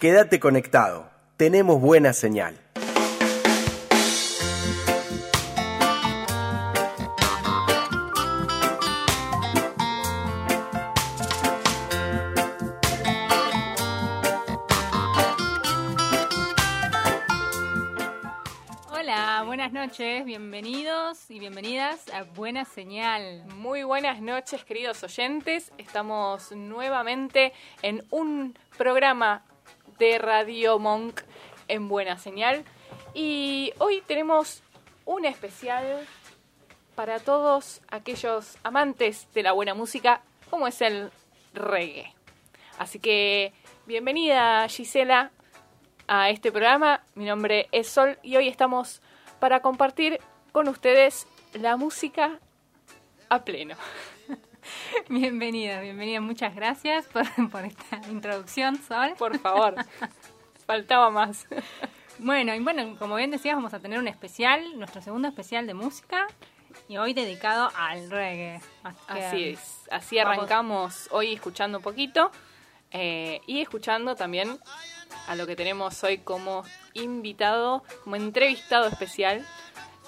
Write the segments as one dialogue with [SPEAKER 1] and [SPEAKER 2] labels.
[SPEAKER 1] Quédate conectado. Tenemos buena señal.
[SPEAKER 2] Y bienvenidas a Buena Señal.
[SPEAKER 3] Muy buenas noches, queridos oyentes. Estamos nuevamente en un programa de Radio Monk en Buena Señal. Y hoy tenemos un especial para todos aquellos amantes de la buena música, como es el reggae. Así que bienvenida Gisela a este programa. Mi nombre es Sol y hoy estamos para compartir con ustedes la música a pleno.
[SPEAKER 2] Bienvenida, bienvenida. Muchas gracias por, por esta introducción, Sol.
[SPEAKER 3] Por favor, faltaba más.
[SPEAKER 2] Bueno, y bueno, como bien decías, vamos a tener un especial, nuestro segundo especial de música, y hoy dedicado al reggae.
[SPEAKER 3] Así es, así
[SPEAKER 2] vamos-
[SPEAKER 3] arrancamos hoy escuchando un poquito eh, y escuchando también a lo que tenemos hoy como invitado, como entrevistado especial.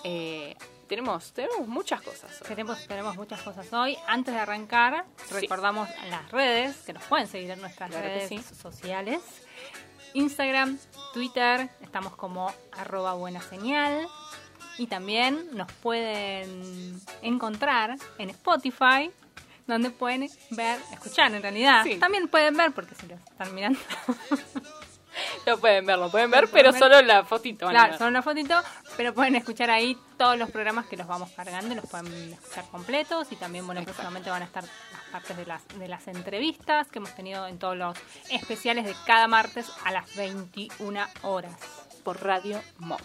[SPEAKER 3] Eh, tenemos, tenemos muchas cosas hoy.
[SPEAKER 2] Tenemos, tenemos muchas cosas hoy. Antes de arrancar,
[SPEAKER 3] Sí.
[SPEAKER 2] recordamos las redes, que nos pueden seguir en nuestras
[SPEAKER 3] Claro
[SPEAKER 2] redes
[SPEAKER 3] sí.
[SPEAKER 2] sociales. Instagram, Twitter, estamos como arroba buena señal. Y también nos pueden encontrar en Spotify, donde pueden ver, escuchar en realidad.
[SPEAKER 3] Sí.
[SPEAKER 2] También pueden ver, porque si lo están mirando.
[SPEAKER 3] Lo pueden ver, lo pueden ver,
[SPEAKER 2] Lo pueden
[SPEAKER 3] pero
[SPEAKER 2] ver.
[SPEAKER 3] solo la fotito.
[SPEAKER 2] Claro, son una fotito, pero pueden escuchar ahí todos los programas que los vamos cargando y los pueden escuchar completos. Y también, bueno,
[SPEAKER 3] Exacto.
[SPEAKER 2] próximamente van a estar las partes de las, de las entrevistas que hemos tenido en todos los especiales de cada martes a las 21 horas.
[SPEAKER 3] por Radio Monk.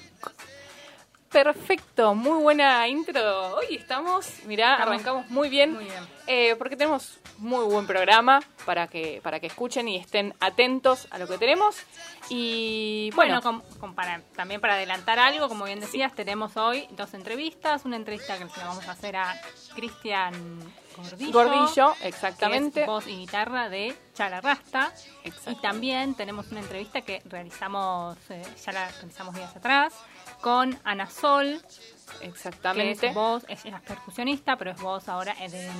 [SPEAKER 3] Perfecto, muy buena intro. Hoy estamos, mirá,
[SPEAKER 2] Estamos
[SPEAKER 3] arrancamos muy bien,
[SPEAKER 2] muy bien.
[SPEAKER 3] eh, porque tenemos muy buen programa para que para que escuchen y estén atentos a lo que tenemos. Y
[SPEAKER 2] Bueno, com- para- también para adelantar algo, como bien decías, tenemos hoy dos entrevistas. Una entrevista que le vamos a hacer a Cristian Gordillo.
[SPEAKER 3] Gordillo,
[SPEAKER 2] que
[SPEAKER 3] exactamente.
[SPEAKER 2] es voz y guitarra de Chala Rasta. Y también tenemos una entrevista que realizamos, eh, ya la realizamos días atrás, con Ana Sol, que
[SPEAKER 3] Exactamente.
[SPEAKER 2] es voz, es, es percusionista, pero es voz ahora de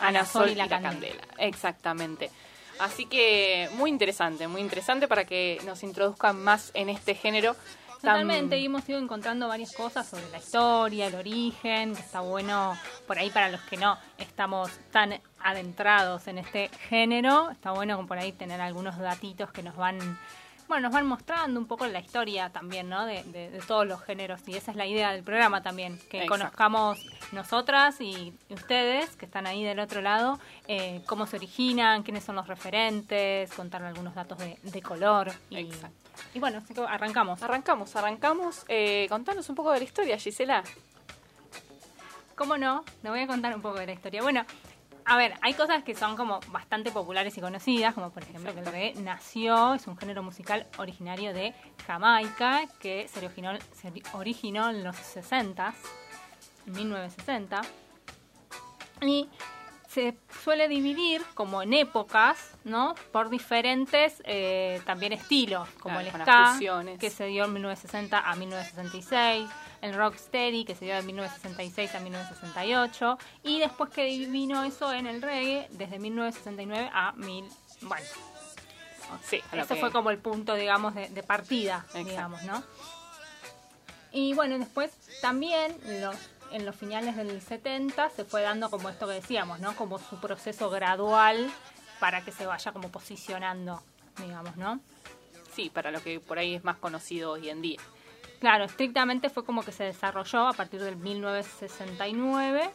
[SPEAKER 3] Ana Sol y la, Candela. Exactamente. Así que muy interesante, muy interesante para que nos introduzcan más en este género.
[SPEAKER 2] Totalmente, y hemos ido encontrando varias cosas sobre la historia, el origen, que está bueno por ahí para los que no estamos tan adentrados en este género, está bueno por ahí tener algunos datitos que nos van, bueno, nos van mostrando un poco la historia también, ¿no? De, de- de todos los géneros, y esa es la idea del programa también, que
[SPEAKER 3] Exacto.
[SPEAKER 2] conozcamos nosotras y ustedes que están ahí del otro lado, eh, cómo se originan, quiénes son los referentes, contar algunos datos de, de color. Y,
[SPEAKER 3] Exacto.
[SPEAKER 2] y bueno, así que arrancamos.
[SPEAKER 3] Arrancamos, arrancamos. Eh, contanos un poco de la historia, Gisela.
[SPEAKER 2] ¿Cómo no? Le voy a contar un poco de la historia. Bueno, a ver, hay cosas que son como bastante populares y conocidas, como por ejemplo que el reggae nació, es un género musical originario de Jamaica, que se originó, se originó en los 60, en 1960, y se suele dividir como en épocas, ¿no? Por diferentes eh, también estilos, como
[SPEAKER 3] Claro,
[SPEAKER 2] el ska, que se dio en 1960 a 1966, el rocksteady, que se dio de 1966 a 1968, y después que vino eso en el reggae, desde 1969 a 1000, bueno,
[SPEAKER 3] Sí, que-
[SPEAKER 2] fue como el punto, digamos, de, de partida,
[SPEAKER 3] Exacto.
[SPEAKER 2] digamos, ¿no? Y bueno, después también los, en los finales del 70 se fue dando como esto que decíamos, ¿no? Como su proceso gradual para que se vaya como posicionando, digamos, ¿no?
[SPEAKER 3] Sí, para lo que por ahí es más conocido hoy en día.
[SPEAKER 2] Claro, estrictamente fue como que se desarrolló a partir del 1969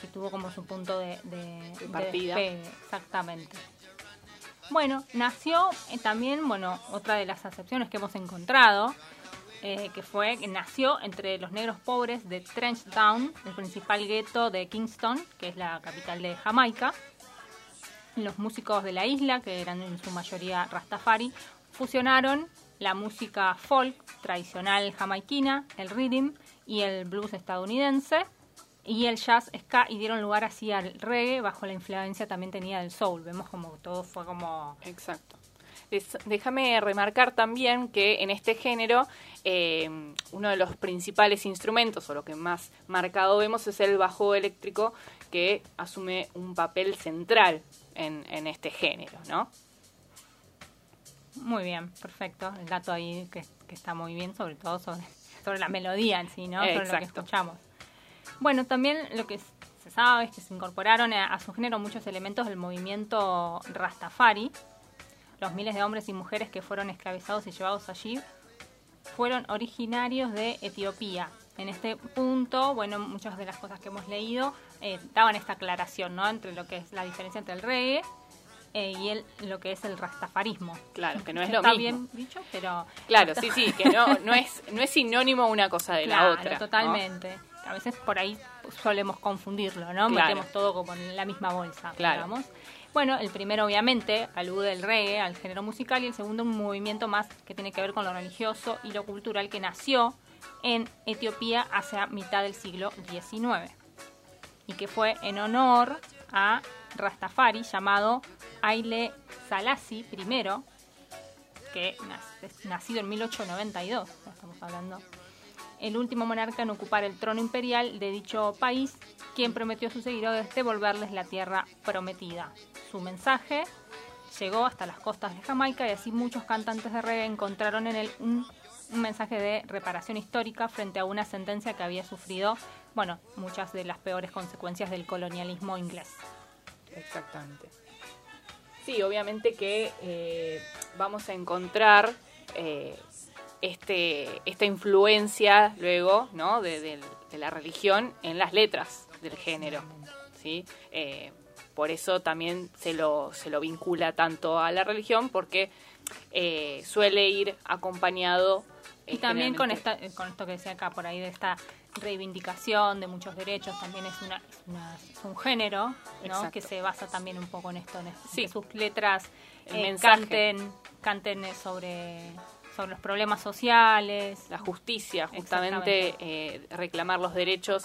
[SPEAKER 2] que tuvo como su punto de, de,
[SPEAKER 3] De partida.
[SPEAKER 2] exactamente. Bueno, nació eh, también, bueno, otra de las acepciones que hemos encontrado, eh, que fue que nació entre los negros pobres de Trench Town, el principal gueto de Kingston, que es la capital de Jamaica. Los músicos de la isla, que eran en su mayoría Rastafari, fusionaron la música folk tradicional jamaiquina, el rhythm y el blues estadounidense y el jazz ska y dieron lugar así al reggae bajo la influencia también tenía del soul. Vemos como todo fue como
[SPEAKER 3] Exacto. Déjame remarcar también que en este género eh, uno de los principales instrumentos o lo que más marcado vemos es el bajo eléctrico que asume un papel central en, en este género, ¿no?
[SPEAKER 2] Muy bien, perfecto. El dato ahí que, que está muy bien, sobre todo sobre, sobre la melodía en sí, ¿no? Sobre lo que escuchamos. Bueno, también lo que se sabe es que se incorporaron a, a su género muchos elementos del movimiento Rastafari. Los miles de hombres y mujeres que fueron esclavizados y llevados allí fueron originarios de Etiopía. En este punto, bueno, muchas de las cosas que hemos leído eh, daban esta aclaración, ¿no? Entre lo que es la diferencia entre el reggae eh, y el, lo que es el rastafarismo.
[SPEAKER 3] Claro, que no es lo
[SPEAKER 2] Está
[SPEAKER 3] mismo.
[SPEAKER 2] bien dicho, pero...
[SPEAKER 3] Claro, sí, sí, que no, no, es, no es sinónimo una cosa de
[SPEAKER 2] Claro,
[SPEAKER 3] la otra. ¿no?
[SPEAKER 2] totalmente. A veces por ahí solemos confundirlo, ¿no?
[SPEAKER 3] Claro.
[SPEAKER 2] Metemos todo como en la misma bolsa,
[SPEAKER 3] Claro.
[SPEAKER 2] digamos. Bueno, el primero obviamente alude al reggae, al género musical, y el segundo un movimiento más que tiene que ver con lo religioso y lo cultural que nació en Etiopía hacia mitad del siglo XIX y que fue en honor a Rastafari llamado Haile Selassie I, que nacido en 1892, ya estamos hablando, el último monarca en ocupar el trono imperial de dicho país, quien prometió a sus seguidores devolverles la tierra prometida. Su mensaje llegó hasta las costas de Jamaica y así muchos cantantes de reggae encontraron en él un, un mensaje de reparación histórica frente a una sentencia que había sufrido, bueno, muchas de las peores consecuencias del colonialismo inglés.
[SPEAKER 3] Exactamente. Sí, obviamente que eh, vamos a encontrar eh, este, esta influencia luego ¿no? de, la religión en las letras del género. ¿sí? Eh, por eso también se lo, se lo vincula tanto a la religión porque eh, suele ir acompañado.
[SPEAKER 2] Y también con, esta, con esto que decía acá, por ahí de esta reivindicación de muchos derechos, también es, una, es, una- es un género ¿no? Que se basa también un poco en esto, en
[SPEAKER 3] Sí.
[SPEAKER 2] que sus letras eh, canten, canten eh, sobre, sobre los problemas sociales.
[SPEAKER 3] la justicia, justamente eh, reclamar los derechos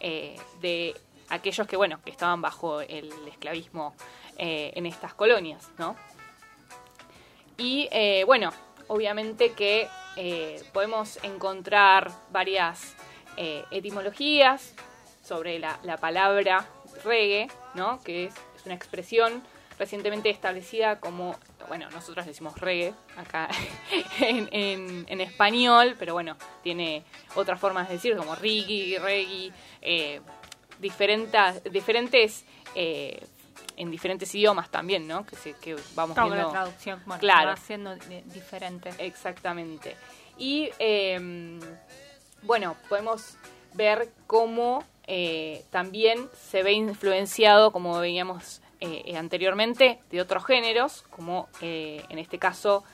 [SPEAKER 3] eh, de aquellos que, bueno, que estaban bajo el esclavismo en estas colonias, ¿no? Y eh, bueno, obviamente que podemos encontrar varias eh, etimologías sobre la, la palabra reggae, ¿no? Que es, es una expresión recientemente establecida como, bueno, nosotros decimos reggae acá en, en- en español, pero bueno, tiene otras formas de decir, como reggae, reggae, eh, diferentes, diferentes eh, en diferentes idiomas también, ¿no? Que, se, que vamos
[SPEAKER 2] Claro,
[SPEAKER 3] viendo.
[SPEAKER 2] la traducción bueno,
[SPEAKER 3] Claro.
[SPEAKER 2] va siendo diferente.
[SPEAKER 3] Exactamente. Y eh, bueno, podemos ver cómo eh, también se ve influenciado, como veíamos eh, eh, anteriormente, de otros géneros, como en este caso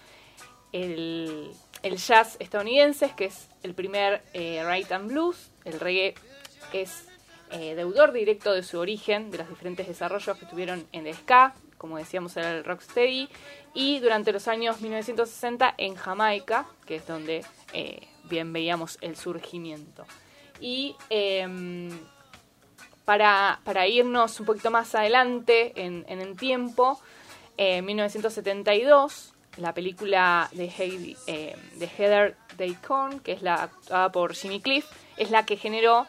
[SPEAKER 3] el, el jazz estadounidense, que es el primer right and blues. El reggae es deudor directo de su origen, de los diferentes desarrollos que tuvieron en el ska, como decíamos era el rocksteady, y durante los años 1960 en Jamaica, que es donde bien veíamos el surgimiento. Y em, para, para irnos un poquito más adelante en, en el tiempo, en 1972, la película de, Heidi- eh, de Heather Daycorn, que es la actuada por Jimmy Cliff, es la que generó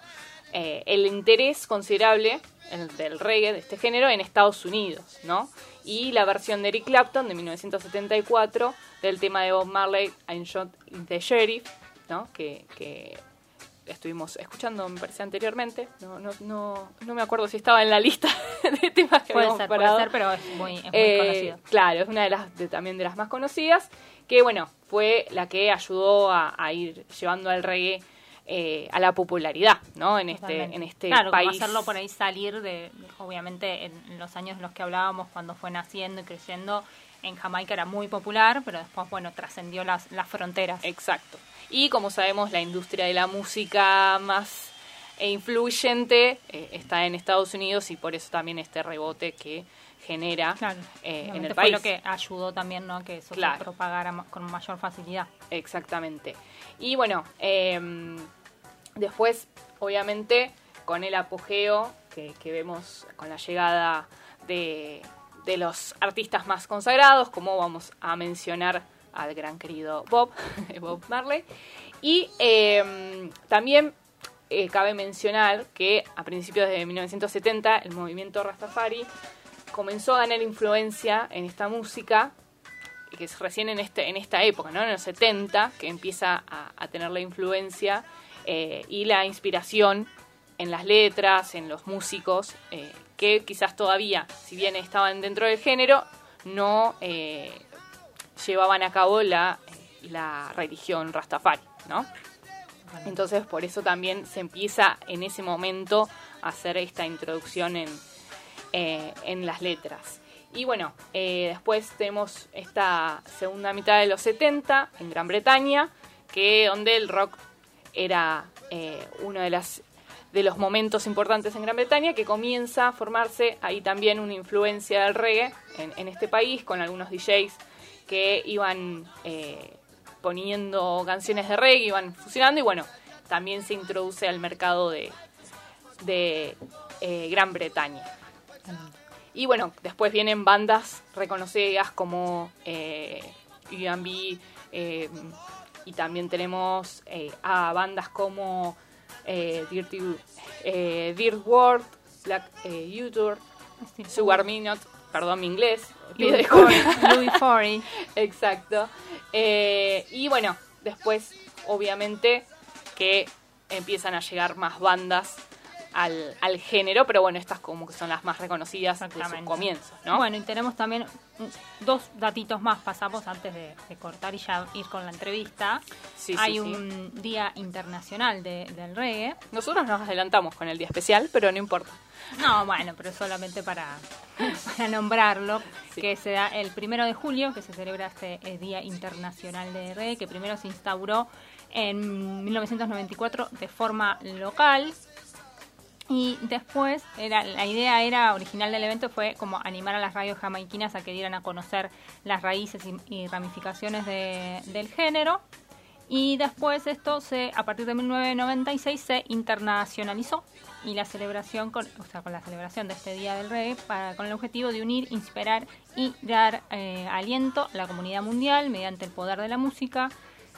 [SPEAKER 3] eh, el interés considerable el- del reggae, de este género, en Estados Unidos, ¿no? Y la versión de Eric Clapton de 1974 del tema de Bob Marley, I'm Shot the Sheriff, ¿no? Que, que estuvimos escuchando, me parece, anteriormente. No, no, no, no me acuerdo si estaba en la lista de temas que
[SPEAKER 2] Puede ser,
[SPEAKER 3] parado.
[SPEAKER 2] puede ser, pero es muy, es muy
[SPEAKER 3] Eh,
[SPEAKER 2] conocido.
[SPEAKER 3] Claro, es una de las de- también de las más conocidas, que bueno, fue la que ayudó a, a ir llevando al reggae eh, a la popularidad, ¿no? En este, en este
[SPEAKER 2] claro, como
[SPEAKER 3] país.
[SPEAKER 2] hacerlo por ahí salir de, obviamente en los años en los que hablábamos, cuando fue naciendo y creciendo, en Jamaica era muy popular, pero después, bueno, trascendió las, las fronteras.
[SPEAKER 3] Exacto. Y como sabemos, la industria de la música más eh, influyente eh, está en Estados Unidos y por eso también este rebote que genera
[SPEAKER 2] Claro,
[SPEAKER 3] eh, en el
[SPEAKER 2] fue
[SPEAKER 3] país.
[SPEAKER 2] lo que ayudó también, ¿no? Que eso
[SPEAKER 3] Claro.
[SPEAKER 2] se propagara con mayor facilidad.
[SPEAKER 3] Exactamente. Y bueno, eh, después, obviamente, con el apogeo que, que vemos con la llegada de, de los artistas más consagrados, como vamos a mencionar al gran querido Bob, Bob Marley. Y eh, también eh, cabe mencionar que a principios de 1970 el movimiento Rastafari comenzó a ganar influencia en esta música que es recién en este en esta época, ¿no? En los 70, que empieza a, tener la influencia eh, y la inspiración en las letras, en los músicos, eh, que quizás todavía, si bien estaban dentro del género, no eh, llevaban a cabo la, la religión Rastafari, ¿no? Entonces, por eso también se empieza en ese momento a hacer esta introducción en, eh, en las letras. Y bueno, eh, después tenemos esta segunda mitad de los 70 en Gran Bretaña, que donde el rock era eh, uno de, las, de los momentos importantes en Gran Bretaña, que comienza a formarse ahí también una influencia del reggae en, este país, con algunos DJs que iban eh, poniendo canciones de reggae, iban fusionando y bueno, también se introduce al mercado de, de eh, Gran Bretaña. Y bueno, después vienen bandas reconocidas como eh, eh, y también tenemos a bandas como eh, Dirty, eh, Dirt World, Black eh, YouTube, Sugar Minot, perdón mi inglés, pido
[SPEAKER 2] Louis
[SPEAKER 3] disculpas.
[SPEAKER 2] Forey. Louis Forey.
[SPEAKER 3] Exacto. Eh, y bueno, después, obviamente, que empiezan a llegar más bandas al, al género, pero bueno, estas como que son las más reconocidas de sus comienzos, ¿no?
[SPEAKER 2] Bueno, y tenemos también dos datitos más, pasamos antes de, de cortar y ya ir con la entrevista.
[SPEAKER 3] Sí,
[SPEAKER 2] Hay
[SPEAKER 3] sí.
[SPEAKER 2] un Día Internacional de- del Reggae.
[SPEAKER 3] Nosotros nos adelantamos con el día especial, pero no importa.
[SPEAKER 2] No, bueno, pero solamente para, para nombrarlo,
[SPEAKER 3] Sí.
[SPEAKER 2] que se da el primero de julio, que se celebra este eh, Día Internacional de Reggae, que primero se instauró en 1994 de forma local. Y después, era, la idea era original del evento fue como animar a las radios jamaiquinas a que dieran a conocer las raíces y, ramificaciones de- del género. Y después esto se, a partir de 1996 se internacionalizó y la celebración con, o sea, con la celebración de este Día del Reggae para, con el objetivo de unir, inspirar y dar eh, aliento a la comunidad mundial mediante el poder de la música,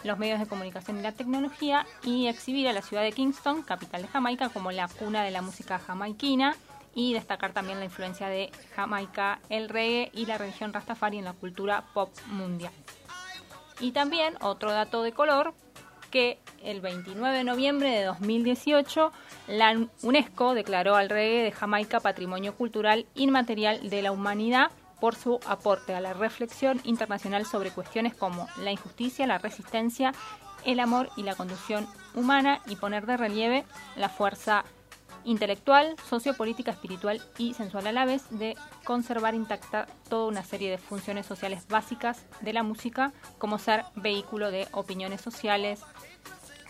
[SPEAKER 2] los medios de comunicación y la tecnología y exhibir a la ciudad de Kingston, capital de Jamaica, como la cuna de la música jamaiquina y destacar también la influencia de Jamaica, el reggae y la religión Rastafari en la cultura pop mundial. Y también otro dato de color, que el 29 de noviembre de 2018 la UNESCO declaró al reggae de Jamaica Patrimonio Cultural Inmaterial de la Humanidad por su aporte a la reflexión internacional sobre cuestiones como la injusticia, la resistencia, el amor y la conducción humana y poner de relieve la fuerza intelectual, sociopolítica, espiritual y sensual a la vez de conservar intacta toda una serie de funciones sociales básicas de la música, como ser vehículo de opiniones sociales,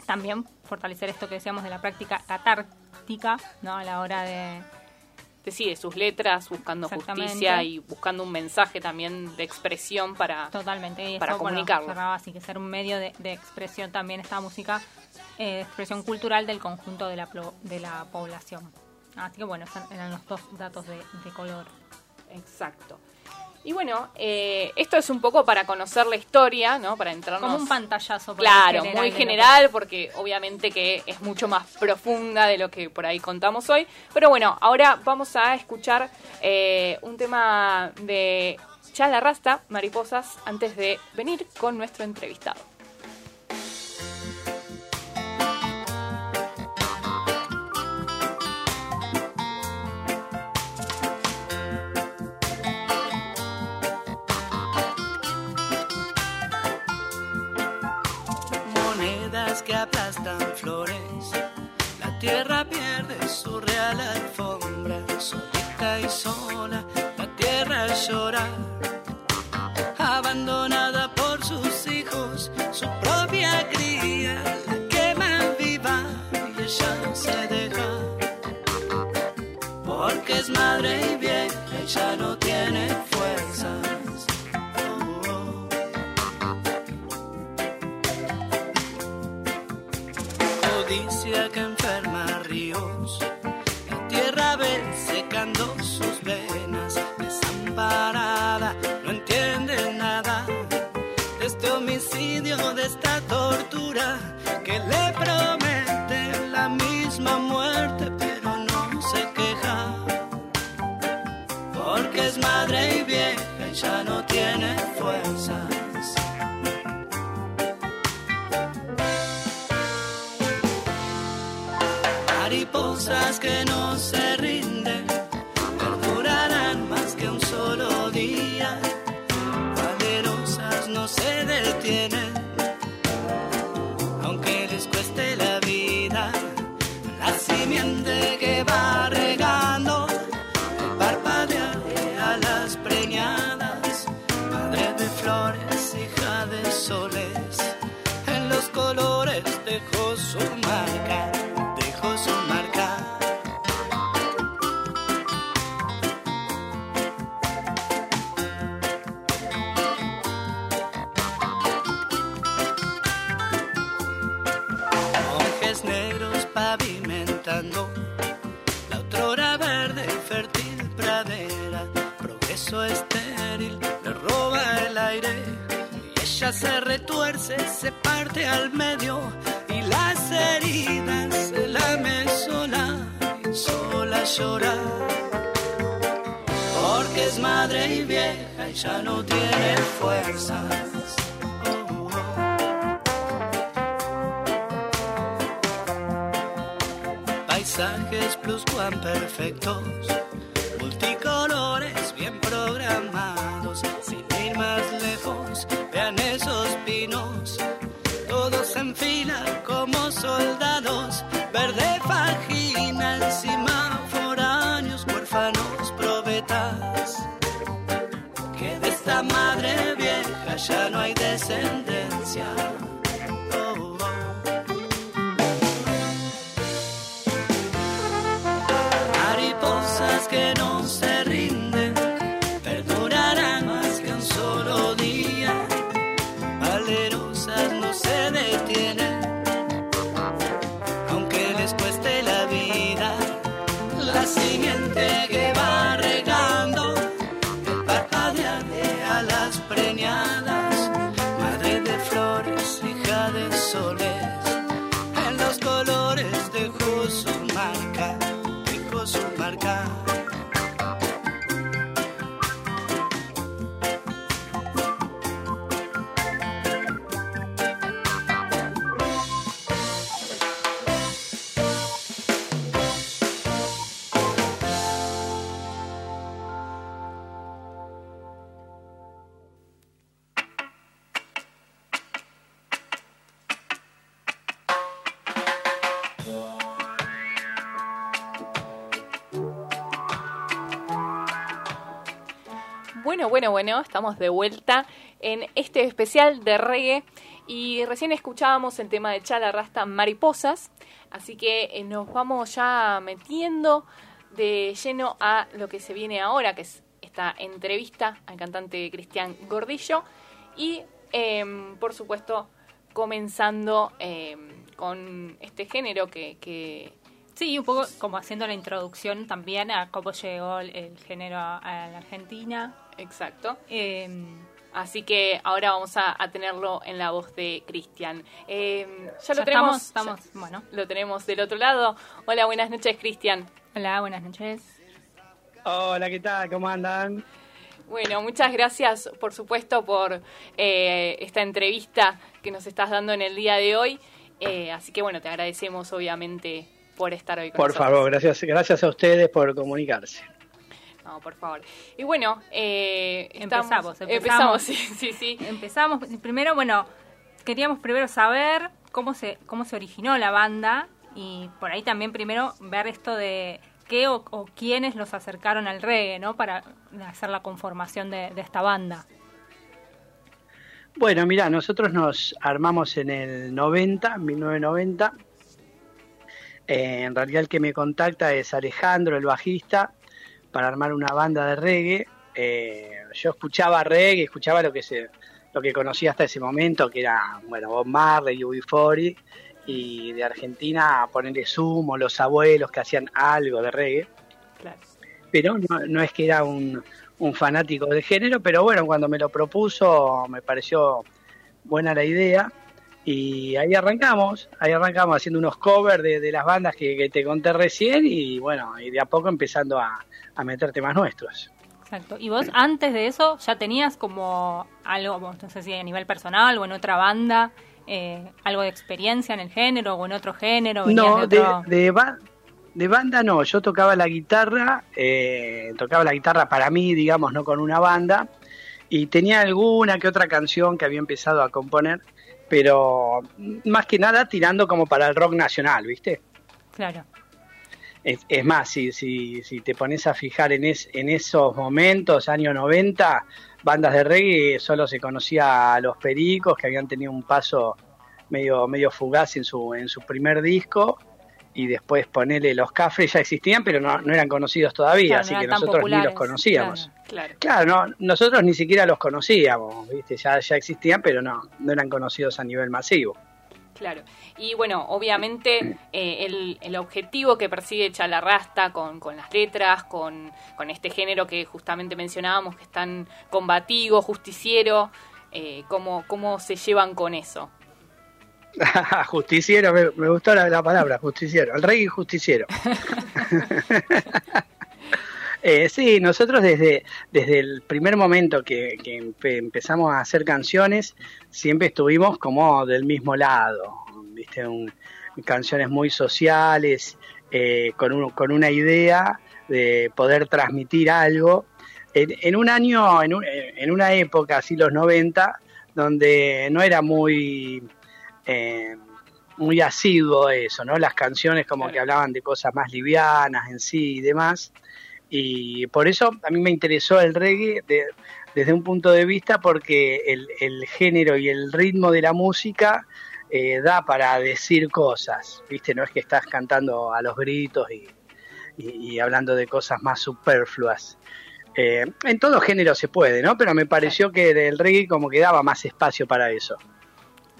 [SPEAKER 2] también fortalecer esto que decíamos de la práctica catártica, ¿no? A la hora de
[SPEAKER 3] Decide sus letras, buscando justicia y buscando un mensaje también de expresión para...
[SPEAKER 2] totalmente y
[SPEAKER 3] Para
[SPEAKER 2] eso,
[SPEAKER 3] comunicarlo.
[SPEAKER 2] así que ser un medio de, de expresión también esta música, eh, de expresión cultural del conjunto de la de la población. Así que bueno, eran los dos datos de, de color.
[SPEAKER 3] Exacto. Y bueno, eh, esto es un poco para conocer la historia, ¿no? Para entrarnos...
[SPEAKER 2] Como un pantallazo. por
[SPEAKER 3] Claro, muy general, porque obviamente que es mucho más profunda de lo que por ahí contamos hoy. Pero bueno, ahora vamos a escuchar eh, un tema de Chala Rasta, Mariposas, antes de venir con nuestro entrevistado.
[SPEAKER 4] Aplastan flores. La tierra pierde su real alfombra, solita y sola, la tierra llora, abandonada por sus hijos, su propia cría, la queman viva y ella se deja, porque es madre y y ya no tiene fuerzas. Que enferma ríos, la tierra ve secando sus venas, desamparada, no entiende nada de este homicidio, de esta tortura que le promete la misma muerte, pero no se queja, porque es madre y vieja y ya no tiene fuerzas. Mariposas que no se ya no tiene fuerzas. Oh, oh. paisajes pluscuamperfectos, multicolores bien programados, sin ir más lejos, vean esos pinos, todos en fila como soldados, verde fajina encima foráneos, huérfanos ya no hay descendencia.
[SPEAKER 3] Bueno, estamos de vuelta en este especial de reggae y recién escuchábamos el tema de Chala Rasta Mariposas, así que eh, nos vamos ya metiendo de lleno a lo que se viene ahora, que es esta entrevista al cantante Cristian Gordillo y em, por supuesto comenzando em, con este género que,
[SPEAKER 2] Sí, un poco como haciendo la introducción también a cómo llegó el, género a la Argentina.
[SPEAKER 3] Exacto.
[SPEAKER 2] Eh,
[SPEAKER 3] Así que ahora vamos a, a tenerlo en la voz de Cristian. Eh, ya lo
[SPEAKER 2] Ya
[SPEAKER 3] tenemos.
[SPEAKER 2] estamos- estamos,
[SPEAKER 3] ya
[SPEAKER 2] bueno.
[SPEAKER 3] Lo tenemos del otro lado. Hola, buenas noches, Cristian.
[SPEAKER 2] hola, buenas noches.
[SPEAKER 5] Hola, ¿qué tal? ¿Cómo andan?
[SPEAKER 3] Bueno, muchas gracias, por supuesto, por eh, esta entrevista que nos estás dando en el día de hoy. Eh, así que bueno, te agradecemos obviamente por estar hoy con
[SPEAKER 5] Por
[SPEAKER 3] nosotros.
[SPEAKER 5] favor, gracias, gracias a ustedes por comunicarse.
[SPEAKER 3] No, por favor. Y bueno, eh, estamos-
[SPEAKER 2] Empezamos,
[SPEAKER 3] empezamos.
[SPEAKER 2] empezamos.
[SPEAKER 3] sí, sí, sí.
[SPEAKER 2] Empezamos. Primero, bueno, queríamos primero saber cómo se, cómo se originó la banda y por ahí también primero ver esto de qué o, quiénes los acercaron al reggae, ¿no? Para hacer la conformación de, esta banda.
[SPEAKER 5] Bueno, mira, nosotros nos armamos en el 90, 1990. Eh, en realidad el que me contacta es Alejandro, el bajista, para armar una banda de reggae. Eh, yo escuchaba reggae, escuchaba lo que se, lo que conocía hasta ese momento, que era, bueno, Bob Marley, UB40, y de Argentina ponerle sumo, los abuelos que hacían algo de reggae. Pero no, es que era un, fanático de género, pero bueno, cuando me lo propuso me pareció buena la idea. Y ahí arrancamos, ahí arrancamos haciendo unos covers de, las bandas que, te conté recién y bueno, y de a poco empezando a, a meter temas nuestros.
[SPEAKER 2] Exacto. ¿Y vos antes de eso ya tenías como algo, no sé si a nivel personal o en otra banda, eh, algo de experiencia en el género o en otro género?
[SPEAKER 5] No, de, de, de, banda no. Yo tocaba la guitarra, eh, tocaba la guitarra para mí, digamos, no con una banda. Y tenía alguna que otra canción que había empezado a componer, pero más que nada tirando como para el rock nacional, ¿viste?
[SPEAKER 2] Claro.
[SPEAKER 5] Es, más, si, si, si te pones a fijar en, en esos momentos, años 90, bandas de reggae solo se conocía a los Pericos, que habían tenido un paso medio, medio fugaz en su, en su primer disco, y después ponerle los Cafres ya existían, pero no, eran conocidos todavía, así que nosotros ni los conocíamos. Claro, claro. nosotros ni siquiera los conocíamos, ¿viste? Ya, ya existían, pero no, no eran conocidos a nivel masivo.
[SPEAKER 3] Claro. Y bueno, obviamente eh, el, el, objetivo que persigue Chalarrasta con, con las letras, con, con, este género que justamente mencionábamos, que es tan combativo, justiciero, eh, ¿cómo, ¿cómo se llevan con eso?
[SPEAKER 5] justiciero, me, gustó la, palabra, justiciero, el rey justiciero. Eh, sí, nosotros desde, desde el primer momento que, empezamos a hacer canciones, siempre estuvimos como del mismo lado, ¿viste? canciones muy sociales, eh, con, con una idea de poder transmitir algo. En, un año, en, en, una época, así los 90, donde no era muy... Eh, muy asiduo eso, ¿no? Las canciones como que hablaban de cosas más livianas en sí y demás. Y por eso a mí me interesó el reggae desde un punto de vista porque el, género y el ritmo de la música eh, da para decir cosas, ¿viste? No es que estás cantando a los gritos y, hablando de cosas más superfluas. Eh, en todo género se puede, ¿no? Pero me pareció que el reggae como que daba más espacio para eso.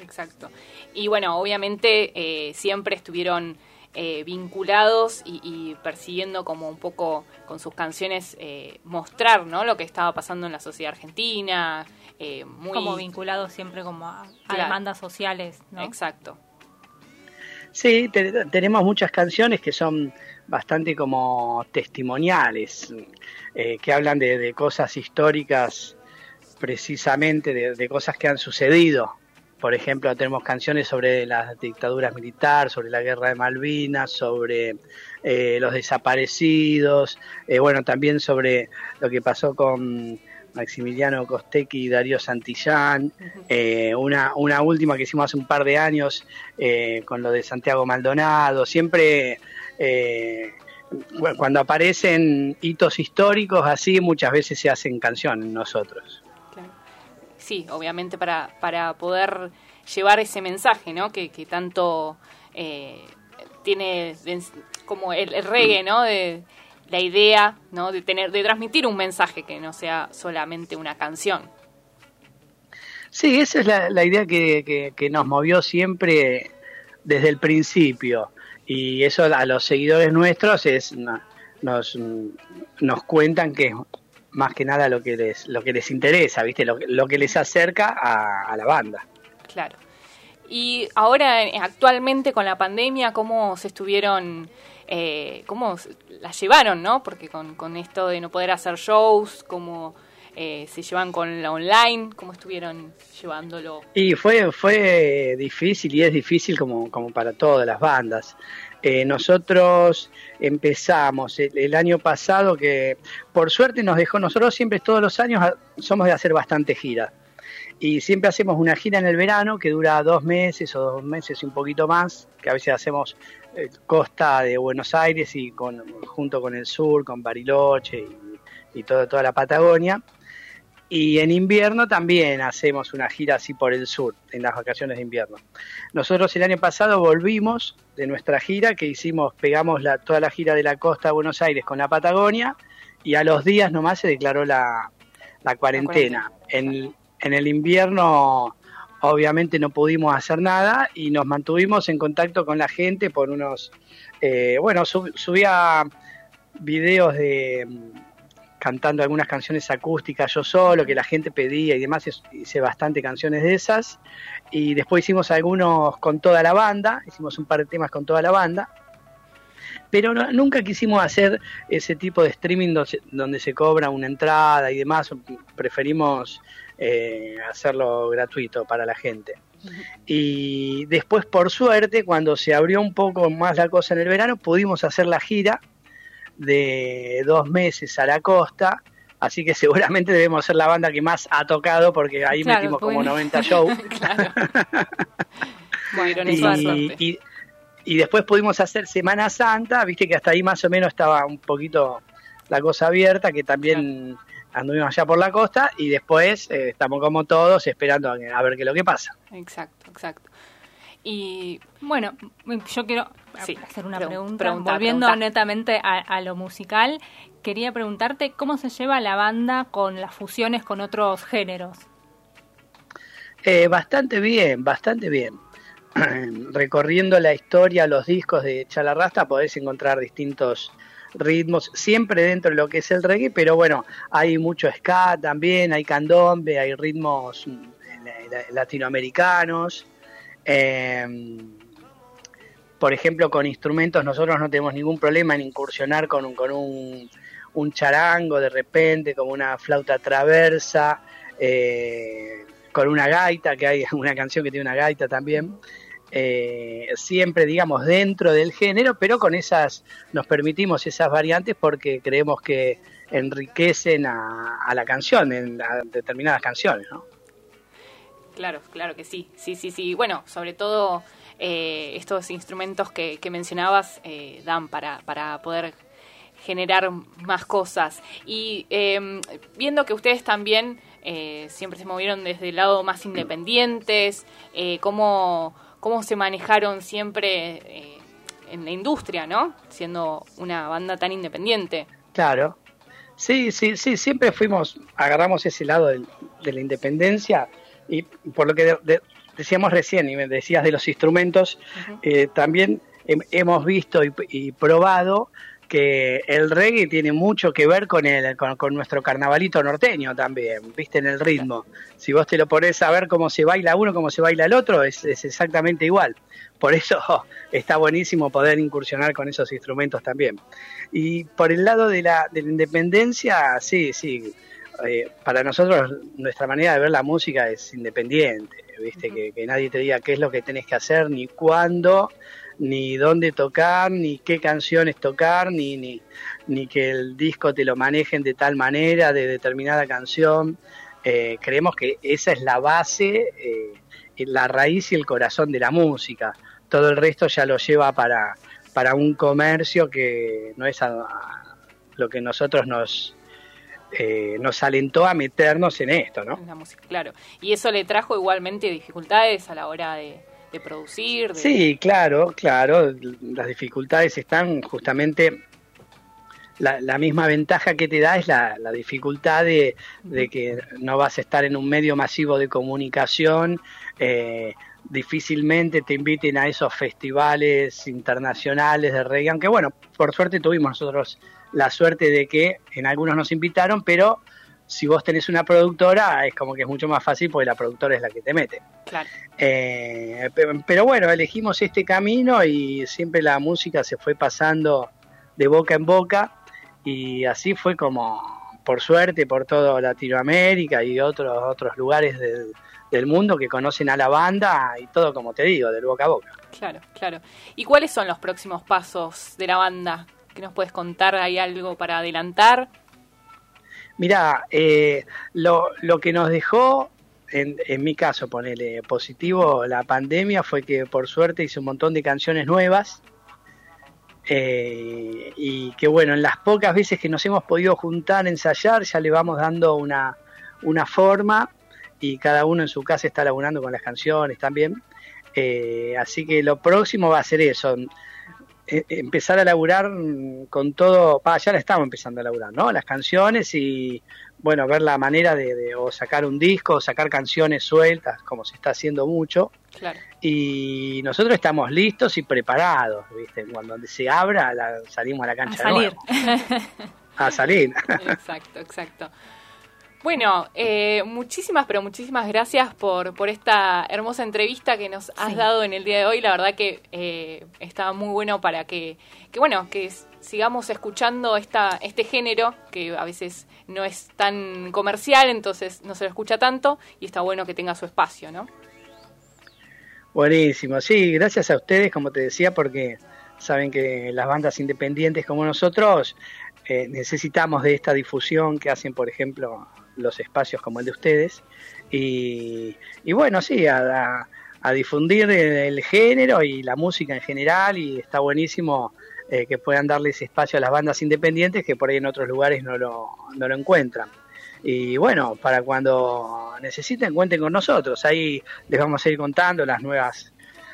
[SPEAKER 3] Exacto. Y bueno, obviamente eh, siempre estuvieron eh, vinculados y, persiguiendo como un poco con sus canciones eh, mostrar ¿no? lo que estaba pasando en la sociedad argentina.
[SPEAKER 2] Eh, muy... Como vinculados siempre como a, demandas sociales. ¿no?
[SPEAKER 3] Exacto.
[SPEAKER 5] Sí, tenemos muchas canciones que son bastante como testimoniales, que hablan de, cosas históricas precisamente, de, cosas que han sucedido por ejemplo, tenemos canciones sobre las dictaduras militares, sobre la guerra de Malvinas, sobre eh, los desaparecidos, eh, bueno, también sobre lo que pasó con Maximiliano Costequi y Darío Santillán, eh, una, una última que hicimos hace un par de años con lo de Santiago Maldonado, siempre cuando aparecen hitos históricos así, muchas veces se hacen canciones nosotros
[SPEAKER 3] sí, obviamente para, para poder llevar ese mensaje, ¿no? Que, que tanto eh, tiene como el, reggae, ¿no? De la idea, ¿no? De tener, de transmitir un mensaje que no sea solamente una canción.
[SPEAKER 5] Sí, esa es la, idea que, que, nos movió siempre desde el principio. Y eso a los seguidores nuestros es nos, nos cuentan que más que nada lo que les, lo que les interesa, ¿viste? Lo, lo que les acerca a, la banda.
[SPEAKER 3] Claro. Y ahora, actualmente con la pandemia, ¿cómo se estuvieron, eh, cómo la llevaron, no? Porque con, con esto de no poder hacer shows, ¿cómo eh, se llevan con la online? ¿Cómo estuvieron llevándolo?
[SPEAKER 5] Y fue, fue difícil y es difícil como, como para todas las bandas. Eh, nosotros empezamos el, año pasado que por suerte nos dejó, nosotros siempre todos los años somos de hacer bastante gira. Y siempre hacemos una gira en el verano que dura dos meses o dos meses y un poquito más, que a veces hacemos eh, costa de Buenos Aires y con, junto con el sur, con Bariloche y, y toda la Patagonia. Y en invierno también hacemos una gira así por el sur, en las vacaciones de invierno. Nosotros el año pasado volvimos de nuestra gira, que hicimos, pegamos la, toda la gira de la costa de Buenos Aires con la Patagonia, y a los días nomás se declaró la, la cuarentena. En, en el invierno obviamente no pudimos hacer nada y nos mantuvimos en contacto con la gente por unos, eh, bueno, sub, subía videos de cantando algunas canciones acústicas yo solo, que la gente pedía y demás, hice bastante canciones de esas. Y después hicimos algunos con toda la banda, hicimos un par de temas con toda la banda. Pero no, nunca quisimos hacer ese tipo de streaming donde, donde, se cobra una entrada y demás, preferimos eh, hacerlo gratuito para la gente. Y después, por suerte, cuando se abrió un poco más la cosa en el verano, pudimos hacer la gira de dos meses a la costa, así que seguramente debemos ser la banda que más ha tocado porque ahí claro, metimos como 90 shows. bueno, y, y, y, después pudimos hacer Semana Santa, viste que hasta ahí más o menos estaba un poquito la cosa abierta, que también claro. anduvimos allá por la costa y después eh, estamos como todos esperando a, a ver qué es lo que pasa.
[SPEAKER 3] Exacto, exacto. Y
[SPEAKER 2] bueno, yo quiero sí, hacer una pregunta. pregunta Volviendo pregunta. netamente a, a, lo musical, quería preguntarte cómo se lleva la banda con las fusiones con otros géneros.
[SPEAKER 5] Eh, bastante bien, bastante bien. Recorriendo la historia, los discos de Chalarrasta, podés encontrar distintos ritmos, siempre dentro de lo que es el reggae, pero bueno, hay mucho ska también, hay candombe, hay ritmos latinoamericanos. Eh, por ejemplo, con instrumentos nosotros no tenemos ningún problema en incursionar con un, con un, un charango de repente, como una flauta traversa, eh, con una gaita, que hay una canción que tiene una gaita también. Eh, siempre, digamos, dentro del género, pero con esas, nos permitimos esas variantes porque creemos que enriquecen a, a la canción, en a determinadas canciones, ¿no?
[SPEAKER 3] Claro, claro que sí, sí, sí, sí. Bueno, sobre todo eh, estos instrumentos que, que mencionabas eh, dan para, para poder generar más cosas. Y eh, viendo que ustedes también eh, siempre se movieron desde el lado más independientes, eh, ¿cómo, ¿cómo se manejaron siempre eh, en la industria, ¿no? Siendo una banda tan independiente.
[SPEAKER 5] Claro. Sí, sí, sí, siempre fuimos, agarramos ese lado de la independencia y por lo que de, de, decíamos recién, y me decías de los instrumentos, uh -huh. eh, también he, hemos visto y, y, probado que el reggae tiene mucho que ver con, el, con, con, nuestro carnavalito norteño también, viste, en el ritmo. Si vos te lo pones a ver cómo se baila uno, cómo se baila el otro, es, es exactamente igual. Por eso está buenísimo poder incursionar con esos instrumentos también. Y por el lado de la, de la independencia, sí, sí, eh, para nosotros nuestra manera de ver la música es independiente, ¿viste? Uh -huh. que, que, nadie te diga qué es lo que tenés que hacer, ni cuándo, ni dónde tocar, ni qué canciones tocar, ni, ni, ni que el disco te lo manejen de tal manera, de determinada canción. Eh, creemos que esa es la base, eh, la raíz y el corazón de la música. Todo el resto ya lo lleva para, para un comercio que no es a, a lo que nosotros nos, eh, nos alentó a meternos en esto, ¿no?
[SPEAKER 3] En la música, claro. Y eso le trajo igualmente dificultades a la hora de, de producir. De...
[SPEAKER 5] Sí, claro, claro. Las dificultades están justamente. La, la, misma ventaja que te da es la, la dificultad de, de, que no vas a estar en un medio masivo de comunicación. Eh, difícilmente te inviten a esos festivales internacionales de reggae, aunque bueno, por suerte tuvimos nosotros la suerte de que en algunos nos invitaron, pero si vos tenés una productora es como que es mucho más fácil porque la productora es la que te mete.
[SPEAKER 3] Claro.
[SPEAKER 5] Eh, pero bueno, elegimos este camino y siempre la música se fue pasando de boca en boca y así fue como, por suerte, por toda Latinoamérica y otros, otros lugares del, del mundo que conocen a la banda y todo, como te digo, del boca a boca.
[SPEAKER 3] Claro, claro. ¿Y cuáles son los próximos pasos de la banda? ¿Qué nos puedes contar? ¿Hay algo para adelantar?
[SPEAKER 5] Mira, eh, lo, lo, que nos dejó en, en mi caso, ponele positivo, la pandemia fue que por suerte hice un montón de canciones nuevas. eh, y que bueno, en las pocas veces que nos hemos podido juntar, ensayar, ya le vamos dando una, una forma y cada uno en su casa está laburando con las canciones también. Eh, así que lo próximo va a ser eso, eh, empezar a laburar mm, con todo, pa, ya la estamos empezando a laburar, ¿no? Las canciones y bueno, ver la manera de, de o sacar un disco, o sacar canciones sueltas, como se está haciendo mucho.
[SPEAKER 3] Claro.
[SPEAKER 5] Y nosotros estamos listos y preparados, ¿viste? Cuando se abra, la- salimos a la
[SPEAKER 2] A
[SPEAKER 5] cancha de
[SPEAKER 2] salir.
[SPEAKER 5] nuevo. A salir.
[SPEAKER 3] Exacto, exacto. Bueno, eh, muchísimas, pero muchísimas gracias por, por esta hermosa entrevista que nos has
[SPEAKER 2] Sí.
[SPEAKER 3] dado en el día de hoy. La verdad que eh, estaba muy bueno para que, que bueno, que sigamos escuchando esta, este género que a veces no es tan comercial, entonces no se lo escucha tanto y está bueno que tenga su espacio, ¿no?
[SPEAKER 5] Buenísimo, sí, gracias a ustedes, como te decía, porque saben que las bandas independientes como nosotros eh, necesitamos de esta difusión que hacen, por ejemplo, los espacios como el de ustedes. Y, y bueno, sí, a, a- difundir el género y la música en general, y está buenísimo eh, que puedan darle ese espacio a las bandas independientes que por ahí en otros lugares no lo, no lo encuentran. Y bueno, para cuando necesiten, cuenten con nosotros. Ahí les vamos a ir contando las nuevas,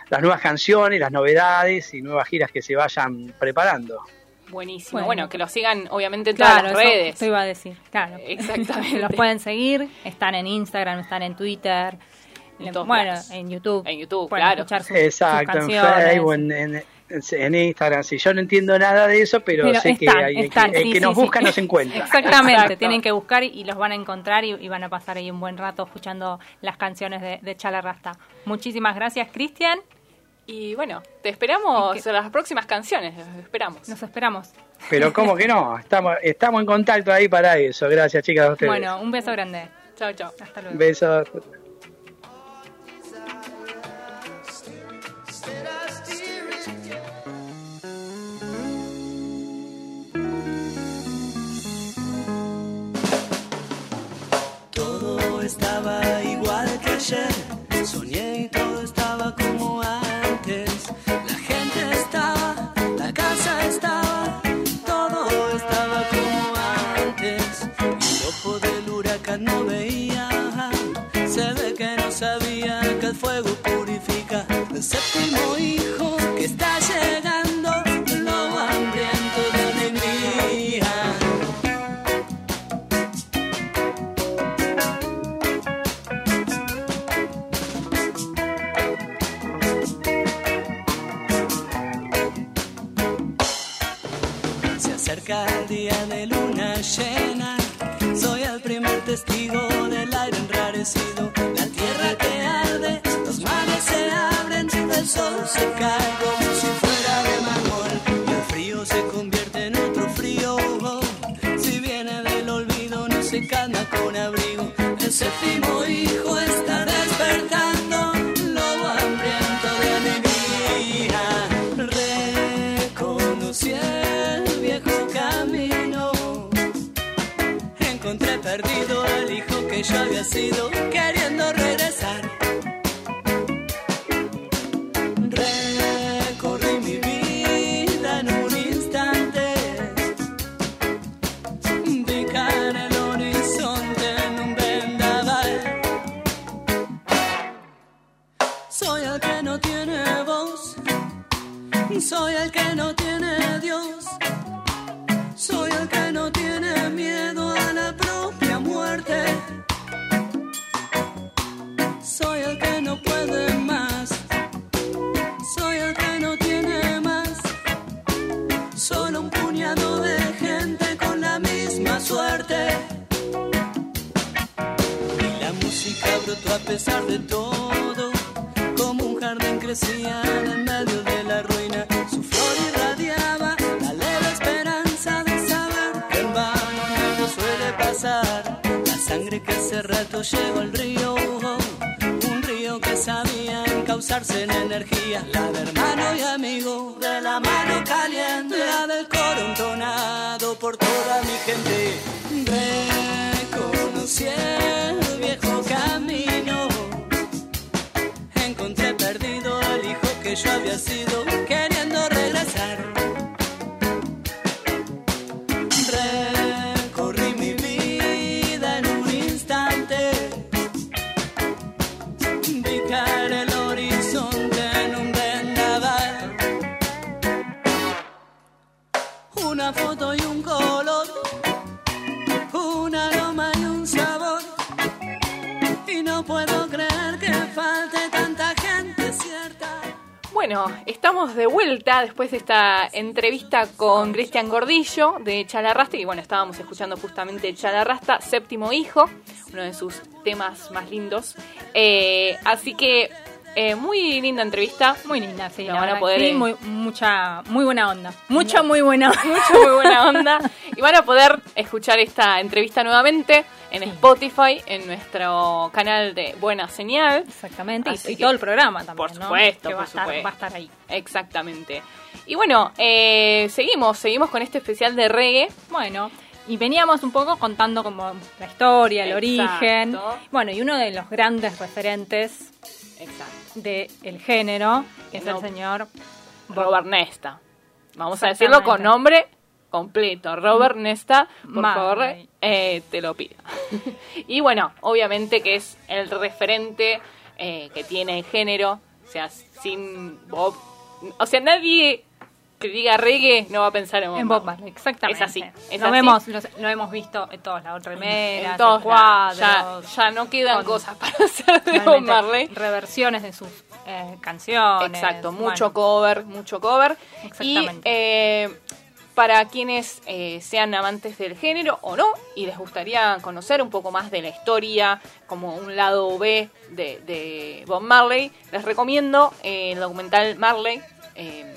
[SPEAKER 5] las nuevas canciones, las novedades y nuevas giras que se vayan preparando.
[SPEAKER 3] Buenísimo.
[SPEAKER 2] Bueno.
[SPEAKER 3] Bueno, que lo sigan obviamente en todas
[SPEAKER 2] Claro,
[SPEAKER 3] las
[SPEAKER 2] eso-
[SPEAKER 3] redes.
[SPEAKER 2] Eso iba a decir, claro.
[SPEAKER 3] Exactamente.
[SPEAKER 2] Los pueden seguir, están en Instagram, están en Twitter,
[SPEAKER 3] En
[SPEAKER 2] bueno,
[SPEAKER 3] lados.
[SPEAKER 2] en YouTube.
[SPEAKER 3] En YouTube,
[SPEAKER 2] pueden
[SPEAKER 3] claro.
[SPEAKER 2] escuchar sus, sus
[SPEAKER 5] Exacto, en
[SPEAKER 2] canciones.
[SPEAKER 5] Facebook, en, en- en Instagram. Sí, yo no entiendo nada de eso, pero,
[SPEAKER 2] Pero
[SPEAKER 5] sé
[SPEAKER 2] están,
[SPEAKER 5] que hay-
[SPEAKER 2] están,
[SPEAKER 5] el
[SPEAKER 2] sí,
[SPEAKER 5] que nos
[SPEAKER 2] sí.
[SPEAKER 5] busca nos encuentra.
[SPEAKER 2] Exactamente,
[SPEAKER 3] Exacto.
[SPEAKER 2] tienen que buscar y, y los van a encontrar y, y van a pasar ahí un buen rato escuchando las canciones de, de Chala Rasta. Muchísimas gracias, Cristian.
[SPEAKER 3] Y bueno, te esperamos en las próximas canciones, los esperamos.
[SPEAKER 2] Nos esperamos.
[SPEAKER 5] Pero ¿cómo que no? Estamos, estamos en contacto ahí para eso. Gracias, chicas, a ustedes.
[SPEAKER 2] Bueno, un beso grande.
[SPEAKER 3] Chao, chao.
[SPEAKER 2] Hasta luego.
[SPEAKER 5] Besos.
[SPEAKER 4] Todo estaba igual que ayer. Soñé y todo que el fuego purifica. El séptimo hijo que está llegando, lobo hambriento de alegría. Se acerca el día de luna llena. Soy el primer testigo del aire enrarecido. El sol se cae como si fuera de mármol. Y el frío se convierte en otro frío. Si viene del olvido, no se calma con abrigo. El séptimo hijo está despertando, lobo hambriento de alegría. Reconocí el viejo camino. Encontré perdido el hijo que yo había sido, queriendo regresar. Pesar de todo. Como un jardín crecía en medio de la ruina. Su flor irradiaba la leve esperanza de saber que en vano nada suele pasar. La sangre que hace rato llegó al río. Un río que sabía encauzarse en energía. La de
[SPEAKER 3] después de esta entrevista con Cristian Gordillo de Chalarrasta. Y bueno, estábamos escuchando justamente Chalarrasta, séptimo hijo, uno de sus temas más lindos. Eh, así que, eh, muy linda entrevista.
[SPEAKER 2] Muy linda, sí. La
[SPEAKER 3] van a poder,
[SPEAKER 2] sí,
[SPEAKER 3] eh,
[SPEAKER 2] muy, mucha, muy buena onda. Mucha, muy buena onda.
[SPEAKER 3] Mucha, muy buena onda. Y van a poder escuchar esta entrevista nuevamente en Spotify, en nuestro canal de Buena Señal.
[SPEAKER 2] Exactamente.
[SPEAKER 3] Así
[SPEAKER 2] y,
[SPEAKER 3] que-
[SPEAKER 2] todo el programa también,
[SPEAKER 3] Por
[SPEAKER 2] ¿no?
[SPEAKER 3] supuesto,
[SPEAKER 2] Que va,
[SPEAKER 3] por
[SPEAKER 2] a estar,
[SPEAKER 3] supuesto.
[SPEAKER 2] va a estar ahí.
[SPEAKER 3] Exactamente. Y bueno, eh, seguimos, seguimos con este especial de reggae.
[SPEAKER 2] Bueno, y veníamos un poco contando como la historia, el
[SPEAKER 3] Exacto.
[SPEAKER 2] origen. Bueno, y uno de los grandes referentes
[SPEAKER 3] Exacto.
[SPEAKER 2] Del género es
[SPEAKER 3] No.
[SPEAKER 2] el señor
[SPEAKER 3] Robert Nesta. Vamos a decirlo con nombre completo. Robert Nesta, por favor, eh, te lo pido. y bueno, obviamente que es el referente eh, que tiene el género. O sea, sin Bob. O sea, nadie que diga reggae no va a pensar en Bob.
[SPEAKER 2] En Bob
[SPEAKER 3] Marley.
[SPEAKER 2] Exactamente.
[SPEAKER 3] Es así, es
[SPEAKER 2] lo,
[SPEAKER 3] así.
[SPEAKER 2] Vemos, lo, lo hemos visto en todos lados, remeras,
[SPEAKER 3] En todos
[SPEAKER 2] cuadros,
[SPEAKER 3] Ya, ya no quedan cosas para hacer de Bob Marley.
[SPEAKER 2] reversiones de sus eh, canciones.
[SPEAKER 3] Exacto, mucho
[SPEAKER 2] Bueno,
[SPEAKER 3] cover, mucho cover. Y
[SPEAKER 2] Exactamente.
[SPEAKER 3] eh, para quienes eh, sean amantes del género o no, y les gustaría conocer un poco más de la historia, como un lado B de, de Bob Marley, les recomiendo eh, el documental Marley, eh,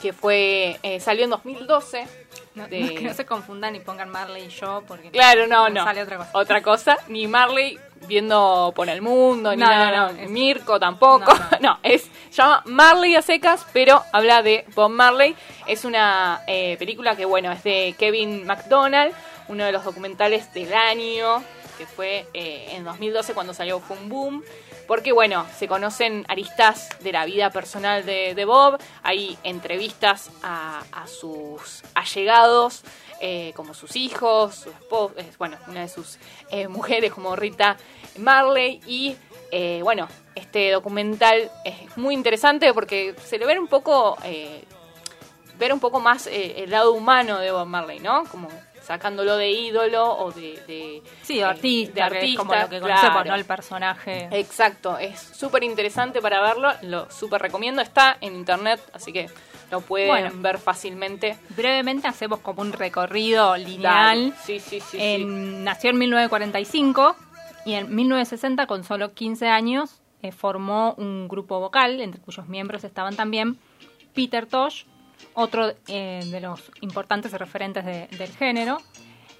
[SPEAKER 3] que fue eh, salió en 2012.
[SPEAKER 2] no,
[SPEAKER 3] de-
[SPEAKER 2] no, que no se confundan y pongan Marley y yo, porque
[SPEAKER 3] Claro, no, no.
[SPEAKER 2] sale otra cosa.
[SPEAKER 3] Otra cosa, ni Marley viendo por el mundo, ni
[SPEAKER 2] No,
[SPEAKER 3] nada,
[SPEAKER 2] no,
[SPEAKER 3] no,
[SPEAKER 2] no, es-
[SPEAKER 3] Mirko tampoco.
[SPEAKER 2] No,
[SPEAKER 3] es se llama Marley a secas, pero habla de Bob Marley. Es una eh, película que, bueno, es de Kevin McDonald, uno de los documentales del año, que fue eh, en 2012 cuando salió un boom. Porque, bueno, se conocen aristas de la vida personal de, Bob, hay entrevistas a, sus allegados, eh, como sus hijos, su esposa, bueno, una de sus eh, mujeres como Rita Marley y eh, bueno, este documental es muy interesante porque se le ve un poco, ver un poco más el lado humano de Bob Marley, ¿no? Como sacándolo de ídolo o de... de
[SPEAKER 2] Sí, de artista,
[SPEAKER 3] de
[SPEAKER 2] que es como
[SPEAKER 3] artista,
[SPEAKER 2] lo que conocemos,
[SPEAKER 3] claro.
[SPEAKER 2] ¿no? El personaje.
[SPEAKER 3] Exacto, es súper interesante para verlo, lo súper recomiendo, está en internet, así que lo pueden
[SPEAKER 2] Bueno.
[SPEAKER 3] ver fácilmente.
[SPEAKER 2] Brevemente hacemos como un recorrido lineal.
[SPEAKER 3] Sí, sí, sí.
[SPEAKER 2] En- Nació en 1945 y en 1960, con solo 15 años, eh, formó un grupo vocal, entre cuyos miembros estaban también Peter Tosh, otro eh, de los importantes referentes de- del género.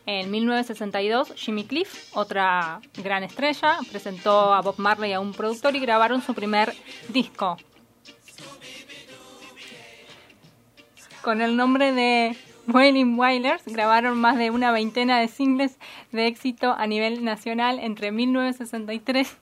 [SPEAKER 2] En 1962, Jimmy Cliff, otra gran estrella, presentó a Bob Marley a un productor y grabaron su primer disco. Con el nombre de Wailing Wailers, grabaron más de una veintena de singles de éxito a nivel nacional entre 1963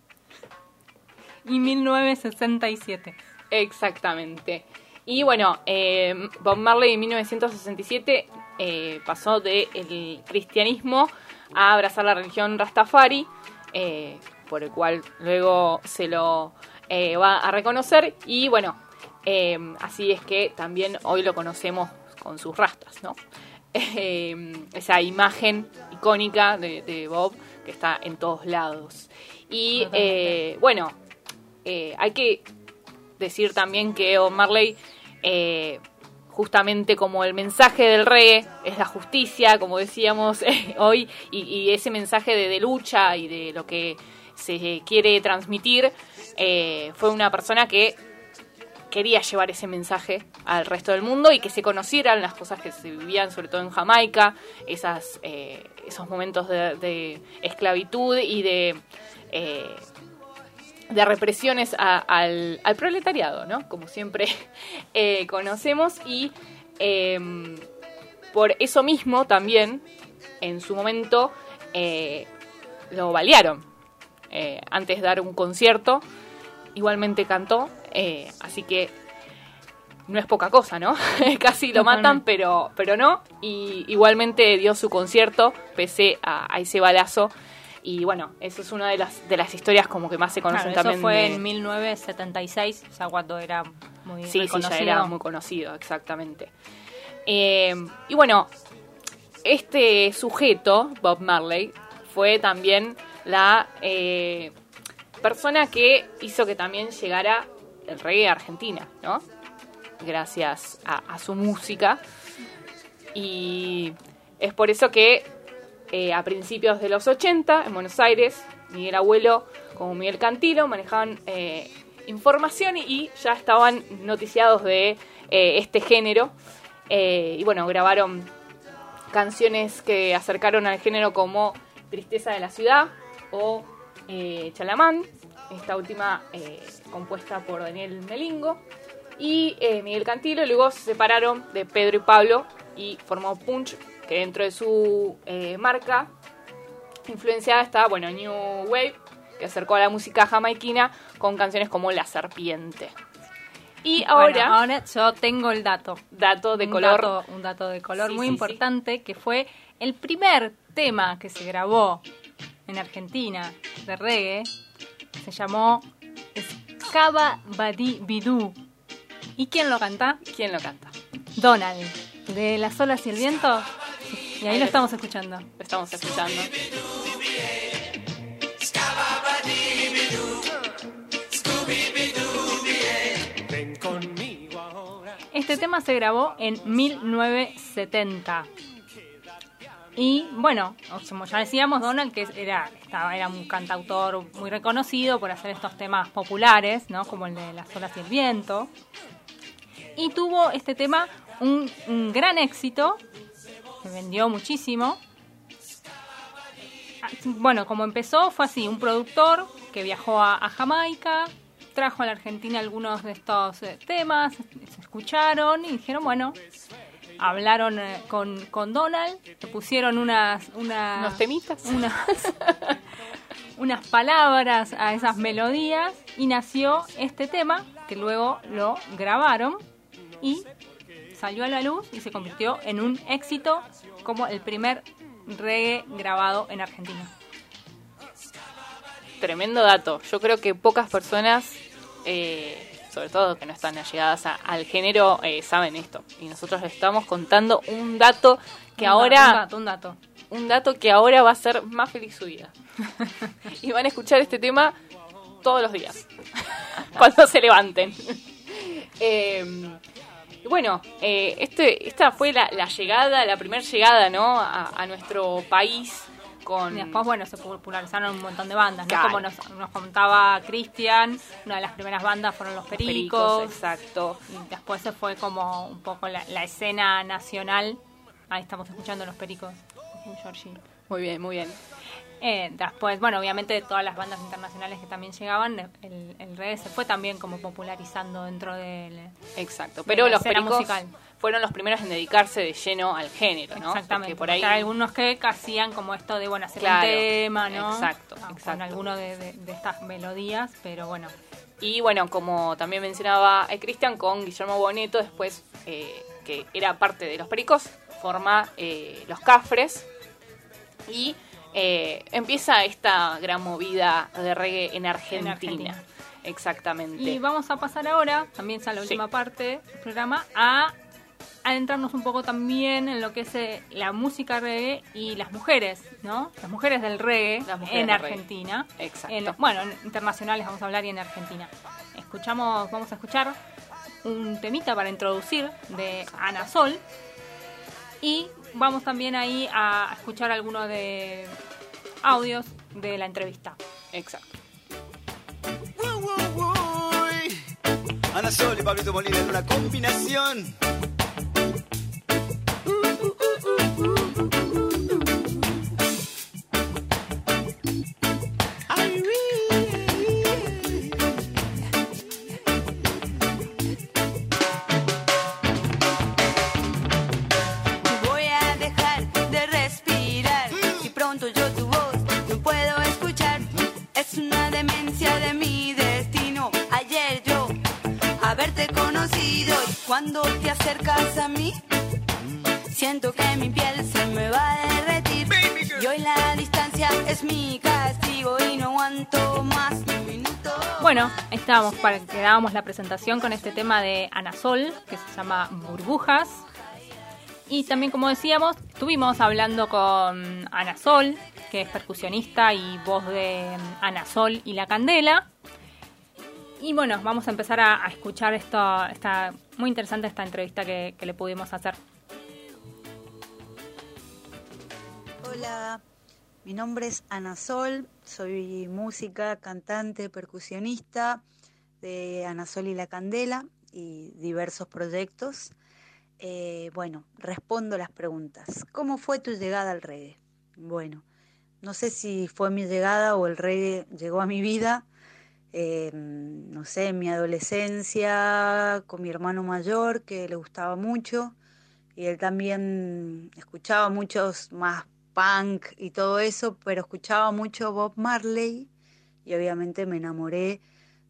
[SPEAKER 2] y 1967.
[SPEAKER 3] Exactamente. Y bueno, eh, Bob Marley en 1967 eh, pasó del cristianismo a abrazar la religión Rastafari, eh, por el cual luego se lo va a reconocer. Y bueno, así es que también hoy lo conocemos con sus rastas, ¿no? Esa imagen icónica de, de Bob que está en todos lados. Y bueno, hay que decir también que Bob Marley, eh, justamente como el mensaje del reggae es la justicia, como decíamos hoy, y, ese mensaje de, lucha y de lo que se quiere transmitir, eh, fue una persona que quería llevar ese mensaje al resto del mundo y que se conocieran las cosas que se vivían, sobre todo en Jamaica, eh, esos momentos de, esclavitud y de, de represiones a- al, al proletariado, ¿no? Como siempre eh, conocemos y eh, por eso mismo también en su momento eh, lo balearon eh, antes de dar un concierto igualmente cantó, eh, así que no es poca cosa, ¿no? Casi lo matan, pero, pero no. Y igualmente dio su concierto pese a, a ese balazo. Y bueno, eso es una de las, de las historias como que más se conocen
[SPEAKER 2] Claro,
[SPEAKER 3] también.
[SPEAKER 2] eso fue
[SPEAKER 3] de-
[SPEAKER 2] en 1976, o sea, cuando era muy
[SPEAKER 3] Sí, sí,
[SPEAKER 2] reconocido.
[SPEAKER 3] ya era muy conocido, exactamente. Eh, y bueno, este sujeto, Bob Marley, fue también la eh, persona que hizo que también llegara el reggae a Argentina, ¿no? Gracias a, a su música. Y es por eso que eh, a principios de los 80, en Buenos Aires, Miguel Abuelo como Miguel Cantilo manejaban eh, información y ya estaban noticiados de eh, este género. Y bueno, grabaron canciones que acercaron al género como Tristeza de la Ciudad o Chalamán, esta última compuesta por Daniel Melingo. Y Miguel Cantilo luego se separaron de Pedro y Pablo y formó Punch, que dentro de su eh, marca influenciada está, bueno, New Wave, que acercó a la música jamaiquina con canciones como La Serpiente. Y
[SPEAKER 2] Bueno,
[SPEAKER 3] ahora,
[SPEAKER 2] ahora yo tengo el dato.
[SPEAKER 3] dato de
[SPEAKER 2] un
[SPEAKER 3] color.
[SPEAKER 2] dato- un dato de color
[SPEAKER 3] Sí,
[SPEAKER 2] muy
[SPEAKER 3] sí, sí.
[SPEAKER 2] importante que fue el primer tema que se grabó en Argentina de reggae. Se llamó Scaba Badi Bidú. ¿Y quién lo canta?
[SPEAKER 3] ¿Quién lo canta?
[SPEAKER 2] Donald, de Las olas y el viento. Y ahí lo
[SPEAKER 3] lo-
[SPEAKER 2] estamos escuchando.
[SPEAKER 3] Lo estamos escuchando.
[SPEAKER 2] Este tema se grabó en 1970. Y bueno, como ya decíamos, Donald que era, estaba, era un cantautor muy reconocido por hacer estos temas populares, ¿no? Como el de Las olas y el viento. Y tuvo este tema un, un gran éxito, vendió muchísimo. Ah, Bueno, como empezó fue así, un productor que viajó a, a Jamaica, trajo a la Argentina algunos de estos eh, temas, se escucharon y dijeron, bueno, hablaron eh, con, con Donald, le pusieron unas, unas
[SPEAKER 3] ¿Unos temitas?
[SPEAKER 2] unas, unas palabras a esas melodías y nació este tema que luego lo grabaron y salió a la luz y se convirtió en un éxito como el primer reggae grabado en Argentina.
[SPEAKER 3] Tremendo dato. Yo creo que pocas personas, eh, sobre todo que no están allegadas a- al género, eh, saben esto. Y nosotros les estamos contando un dato que
[SPEAKER 2] Un
[SPEAKER 3] ahora,
[SPEAKER 2] un dato, un dato.
[SPEAKER 3] un dato que ahora va a ser más feliz su vida. y van a escuchar este tema todos los días, cuando se levanten. Eh, bueno, eh, este, esta fue la, la llegada, la primera llegada, ¿no? A, a nuestro país con...
[SPEAKER 2] Y después, bueno, se popularizaron un montón de bandas, ¿no?
[SPEAKER 3] Claro.
[SPEAKER 2] Como nos, nos contaba Cristian, una de las primeras bandas fueron Los Pericos,
[SPEAKER 3] exacto.
[SPEAKER 2] y después se fue como un poco la, la escena nacional. Ahí estamos escuchando Los Pericos, Georgie.
[SPEAKER 3] Muy bien, muy bien.
[SPEAKER 2] Eh, después, bueno, obviamente de todas las bandas internacionales que también llegaban, el, el reggae se fue también como popularizando dentro del...
[SPEAKER 3] Exacto.
[SPEAKER 2] de
[SPEAKER 3] Pero
[SPEAKER 2] la
[SPEAKER 3] los
[SPEAKER 2] escena
[SPEAKER 3] pericos
[SPEAKER 2] musical.
[SPEAKER 3] fueron los primeros en dedicarse de lleno al género, ¿no?
[SPEAKER 2] Exactamente.
[SPEAKER 3] Porque por ahí.
[SPEAKER 2] Hay algunos que hacían como esto de, bueno, hacer
[SPEAKER 3] Claro,
[SPEAKER 2] un tema, ¿no?
[SPEAKER 3] exacto,
[SPEAKER 2] Ah, Con alguno de, de- de estas melodías, pero bueno.
[SPEAKER 3] Y bueno, como también mencionaba eh, Cristian, con Guillermo Boneto, después, eh, que era parte de los pericos, forma eh, los cafres. Y eh, empieza esta gran movida de reggae en Argentina.
[SPEAKER 2] Argentina.
[SPEAKER 3] Exactamente.
[SPEAKER 2] Y vamos a pasar ahora, también ya la
[SPEAKER 3] Sí.
[SPEAKER 2] última parte del programa, a adentrarnos un poco también en lo que es eh, la música reggae y las mujeres, ¿no? Las mujeres del reggae
[SPEAKER 3] mujeres
[SPEAKER 2] en
[SPEAKER 3] del reggae.
[SPEAKER 2] Argentina.
[SPEAKER 3] Exacto.
[SPEAKER 2] En- bueno, en internacionales vamos a hablar y en Argentina. Escuchamos, vamos a escuchar un temita para introducir de Ana Sol. Y vamos también ahí a escuchar algunos de audios de la entrevista.
[SPEAKER 3] Exacto.
[SPEAKER 6] Ana Sol y Pablito Molina en una combinación.
[SPEAKER 7] Voy
[SPEAKER 2] estábamos para que dábamos la presentación con este tema de Anasol, que se llama Burbujas. Y también, como decíamos, estuvimos hablando con Anasol, que es percusionista y voz de Anasol y La Candela. Y bueno, vamos a empezar a, escuchar esto, está muy interesante esta entrevista que, que le pudimos hacer.
[SPEAKER 8] Hola, mi nombre es Ana Sol, soy música, cantante, percusionista de Ana Sol y la Candela y diversos proyectos. Eh, bueno, respondo las preguntas. ¿Cómo fue tu llegada al reggae? Bueno, no sé si fue mi llegada o el reggae llegó a mi vida. eh, no sé, en mi adolescencia con mi hermano mayor que le gustaba mucho y él también escuchaba muchos más punk y todo eso, pero escuchaba mucho Bob Marley y obviamente me enamoré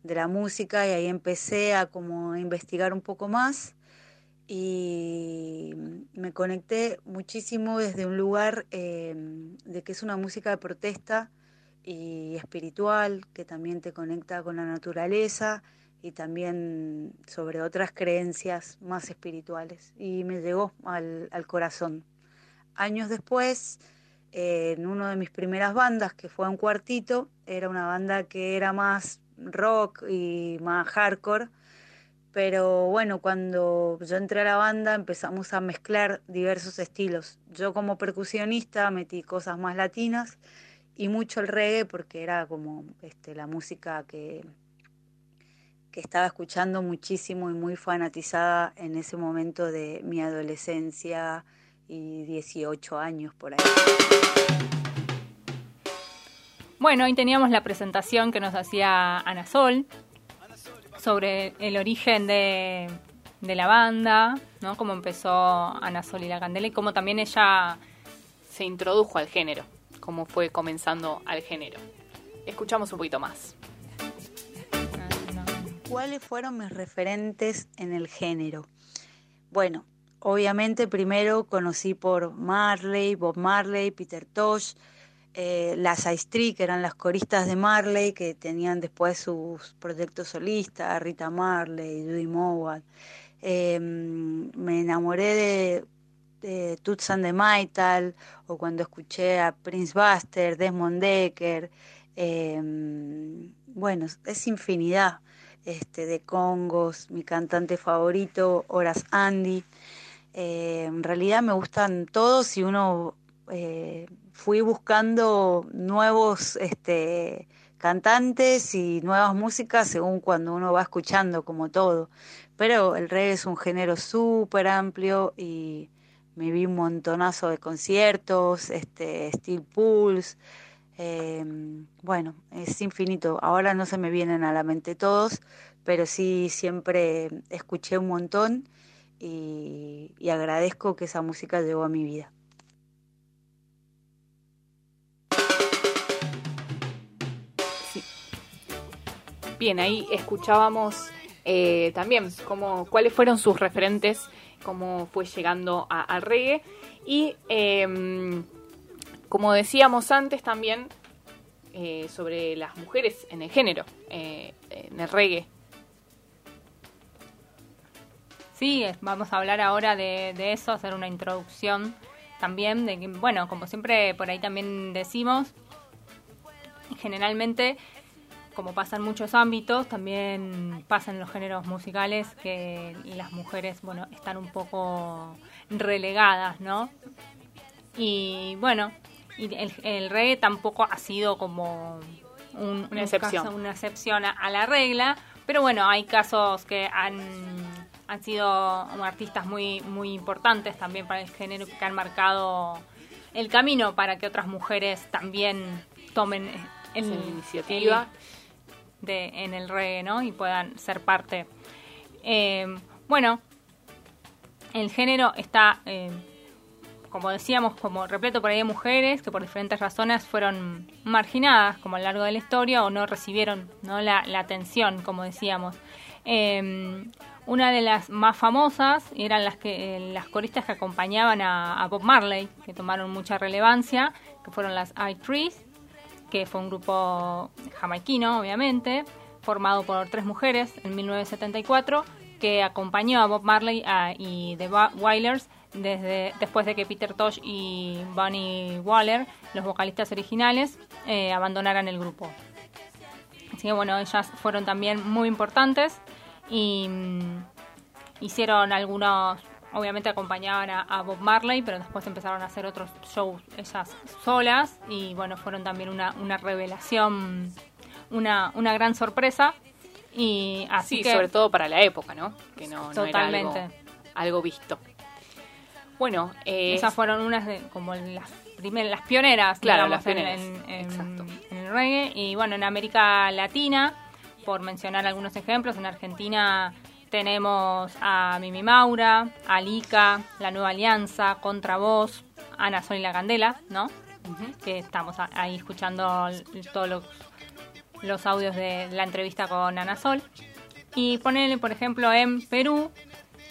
[SPEAKER 8] de la música y ahí empecé a como investigar un poco más y me conecté muchísimo desde un lugar eh, de que es una música de protesta y espiritual que también te conecta con la naturaleza y también sobre otras creencias más espirituales y me llegó al, corazón. Años después, en una de mis primeras bandas, que fue un cuartito, era una banda que era más rock y más hardcore, pero bueno, cuando yo entré a la banda empezamos a mezclar diversos estilos. Yo como percusionista metí cosas más latinas y mucho el reggae porque era como este, la música que, que estaba escuchando muchísimo y muy fanatizada en ese momento de mi adolescencia y 18 años por ahí.
[SPEAKER 2] Bueno, hoy teníamos la presentación que nos hacía Ana Sol sobre el origen de, de la banda, ¿no? Cómo empezó Ana Sol y la Candela y cómo también ella
[SPEAKER 3] Se introdujo al género, cómo fue comenzando al género. Escuchamos un poquito más.
[SPEAKER 8] ¿Cuáles fueron mis referentes en el género? Bueno, obviamente primero conocí por Marley, Bob Marley, Peter Tosh, eh, las Aistri, que eran las coristas de Marley, que tenían después sus proyectos solistas, Rita Marley, Judy Mowat. Eh, me enamoré de, de Toots and the Maytal, o cuando escuché a Prince Buster, Desmond Decker. eh, bueno, es infinidad este, de congos, mi cantante favorito, Horace Andy. Eh, en realidad me gustan todos y uno eh, fui buscando nuevos este, cantantes y nuevas músicas según cuando uno va escuchando, como todo. Pero el reggae es un género súper amplio y me vi un montonazo de conciertos, este, Steel Pulse. eh, bueno, es infinito. Ahora no se me vienen a la mente todos, pero sí siempre escuché un montón y, y agradezco que esa música llegó a mi vida.
[SPEAKER 3] Bien, ahí escuchábamos eh, también cómo, cuáles fueron sus referentes, cómo fue llegando al reggae. Y eh, como decíamos antes también eh, sobre las mujeres en el género, eh, en el reggae.
[SPEAKER 2] Sí, vamos a hablar ahora de, de eso, hacer una introducción también, de que, bueno, como siempre por ahí también decimos, generalmente, como pasa en muchos ámbitos, también pasa en los géneros musicales que las mujeres, bueno, están un poco relegadas, ¿no? Y bueno, y el, el reggae tampoco ha sido como un-
[SPEAKER 3] Una
[SPEAKER 2] un
[SPEAKER 3] excepción.
[SPEAKER 2] caso- una excepción a, a la regla, pero bueno, hay casos que han, han sido artistas muy, muy importantes también para el género que han marcado el camino para que otras mujeres también tomen el,
[SPEAKER 3] La iniciativa.
[SPEAKER 2] el- de, en el reggae, ¿no? Y puedan ser parte. Eh, bueno, el género está, eh, como decíamos, como repleto por ahí de mujeres que por diferentes razones fueron marginadas como a lo largo de la historia o no recibieron ¿no? La, la atención, como decíamos. Eh, Una de las más famosas eran las que las coristas que acompañaban a, a Bob Marley, que tomaron mucha relevancia, que fueron las I-Trees, que fue un grupo jamaiquino, obviamente, formado por tres mujeres en 1974, que acompañó a Bob Marley a- y The Wa- Wailers desde, después de que Peter Tosh y Bunny Waller, los vocalistas originales, eh, abandonaran el grupo. Así que bueno, ellas fueron también muy importantes y mm, hicieron algunos, obviamente acompañaban a, a Bob Marley, pero después empezaron a hacer otros shows ellas solas y bueno, fueron también una, una revelación, una, una gran sorpresa. Y así
[SPEAKER 3] Sí,
[SPEAKER 2] que
[SPEAKER 3] sobre todo para la época, ¿no? Que no, no era algo,
[SPEAKER 2] Totalmente.
[SPEAKER 3] algo visto. Bueno, eh,
[SPEAKER 2] esas fueron unas de como las primeras, las pioneras,
[SPEAKER 3] Claro,
[SPEAKER 2] digamos,
[SPEAKER 3] las pioneras,
[SPEAKER 2] en, en-
[SPEAKER 3] exacto.
[SPEAKER 2] en el reggae. Y bueno, en América Latina, por mencionar algunos ejemplos, en Argentina tenemos a Mimi Maura, a Lica, La Nueva Alianza, Contravoz, Ana Sol y la Candela, ¿no? Que estamos ahí escuchando todos los, los audios de la entrevista con Ana Sol. Y ponele, por ejemplo, en Perú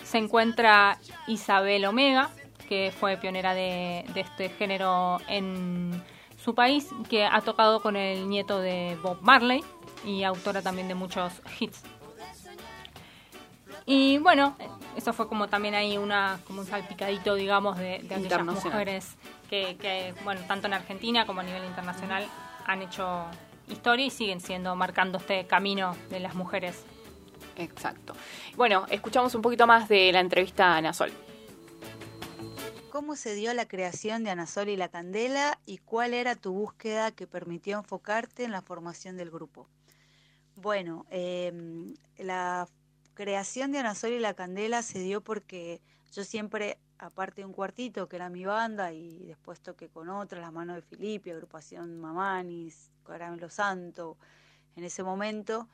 [SPEAKER 2] se encuentra Isabel Omega, que fue pionera de, de este género en su país, que ha tocado con el nieto de Bob Marley y autora también de muchos hits. Y bueno, eso fue como también ahí una como un salpicadito, digamos, de, de aquellas mujeres que, que, bueno, tanto en Argentina como a nivel internacional han hecho historia y siguen siendo, marcando este camino de las mujeres.
[SPEAKER 3] Exacto. Bueno, escuchamos un poquito más de la entrevista a Ana Sol.
[SPEAKER 8] ¿Cómo se dio la creación de Anasol y la Candela y cuál era tu búsqueda que permitió enfocarte en la formación del grupo? Bueno, em, la creación de Anasol y la Candela se dio porque yo siempre, aparte de un cuartito que era mi banda y después toqué con otra, Las Manos de Filippi, agrupación Mamanis, Caramelo Santo, en ese momento,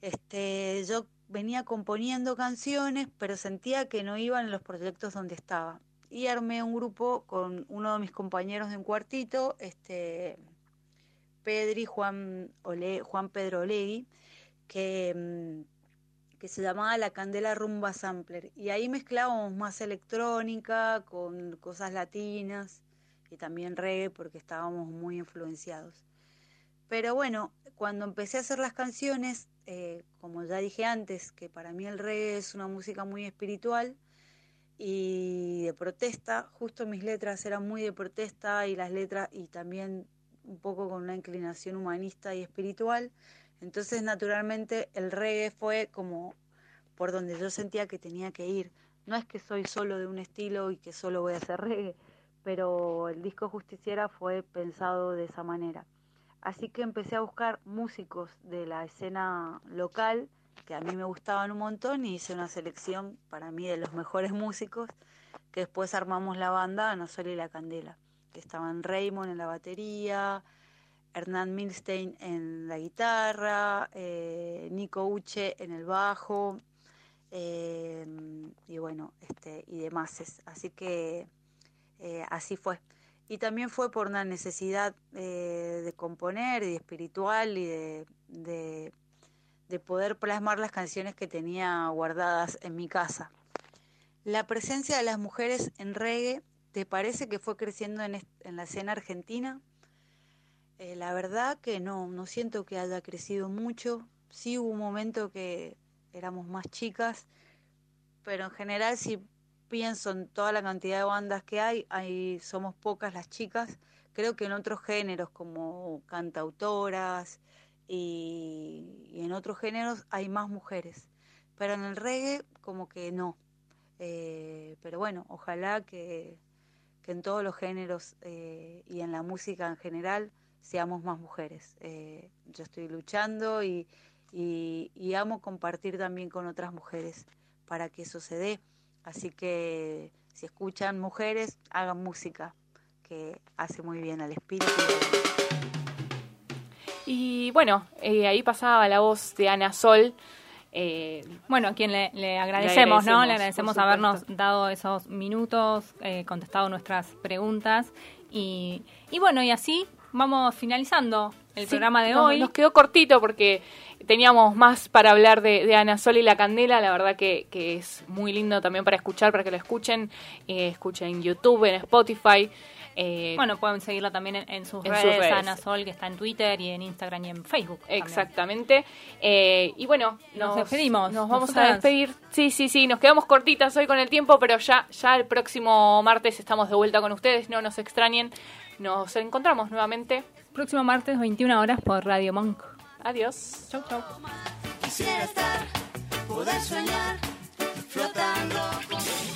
[SPEAKER 8] este, yo venía componiendo canciones, pero sentía que no iban en los proyectos donde estaba. Y armé un grupo con uno de mis compañeros de un cuartito, este, Pedri, Juan, Ole- Juan Pedro Olegui, que, mm, que se llamaba La Candela Rumba Sampler. Y ahí mezclábamos más electrónica con cosas latinas y también reggae porque estábamos muy influenciados. Pero bueno, cuando empecé a hacer las canciones, eh, como ya dije antes, que para mí el reggae es una música muy espiritual y de protesta, justo mis letras eran muy de protesta y las letras y también un poco con una inclinación humanista y espiritual. Entonces, naturalmente, el reggae fue como por donde yo sentía que tenía que ir. No es que soy solo de un estilo y que solo voy a hacer reggae, pero el disco Justiciera fue pensado de esa manera. Así que empecé a buscar músicos de la escena local que a mí me gustaban un montón y hice una selección para mí de los mejores músicos que después armamos la banda Ana Sol y la Candela, que estaban Raymond en la batería, Hernán Milstein en la guitarra, eh, Nico Uche en el bajo eh, y bueno, este y demás. Así que eh, así fue. Y también fue por una necesidad de componer y de espiritual y de, de, de poder plasmar las canciones que tenía guardadas en mi casa. La presencia de las mujeres en reggae, ¿te parece que fue creciendo en la escena argentina? Eh, la verdad que no, no siento que haya crecido mucho. Sí hubo un momento que éramos más chicas, pero en general si pienso en toda la cantidad de bandas que hay, hay somos pocas las chicas. Creo que en otros géneros como cantautoras y, en otros géneros hay más mujeres, pero en el reggae como que no. Eh, pero bueno, ojalá que, que en todos los géneros eh, y en la música en general seamos más mujeres. Eh, yo estoy luchando y, y, y amo compartir también con otras mujeres para que eso se dé. Así que si escuchan mujeres, hagan música, que hace muy bien al espíritu.
[SPEAKER 3] Y bueno, eh, ahí pasaba la voz de Ana Sol. eh,
[SPEAKER 2] Bueno, a quien le, le agradecemos, ¿no?
[SPEAKER 3] agradecemos,
[SPEAKER 2] Le agradecemos habernos dado esos minutos, eh, contestado nuestras preguntas. Y, y bueno, y así vamos finalizando el
[SPEAKER 3] Sí,
[SPEAKER 2] programa de hoy.
[SPEAKER 3] Nos quedó cortito porque teníamos más para hablar de, de Ana Sol y la Candela. La verdad que, que es muy lindo también para escuchar, para que lo escuchen. Eh, escuchen en YouTube, en Spotify. Eh,
[SPEAKER 2] Bueno, pueden seguirla también en, en sus,
[SPEAKER 3] En sus
[SPEAKER 2] redes,
[SPEAKER 3] redes.
[SPEAKER 2] Ana Sol, que está en Twitter y en Instagram y en Facebook.
[SPEAKER 3] Exactamente. Eh, y bueno,
[SPEAKER 2] Nos despedimos.
[SPEAKER 3] Nos vamos a despedir. Sí, sí, sí. Nos quedamos cortitas hoy con el tiempo, pero ya, ya el próximo martes estamos de vuelta con ustedes. No nos extrañen. Nos encontramos nuevamente.
[SPEAKER 2] Próximo martes, 21 horas por Radio Monk.
[SPEAKER 3] Adiós.
[SPEAKER 2] Chau, chau.
[SPEAKER 7] Quisiera estar, poder soñar, flotando.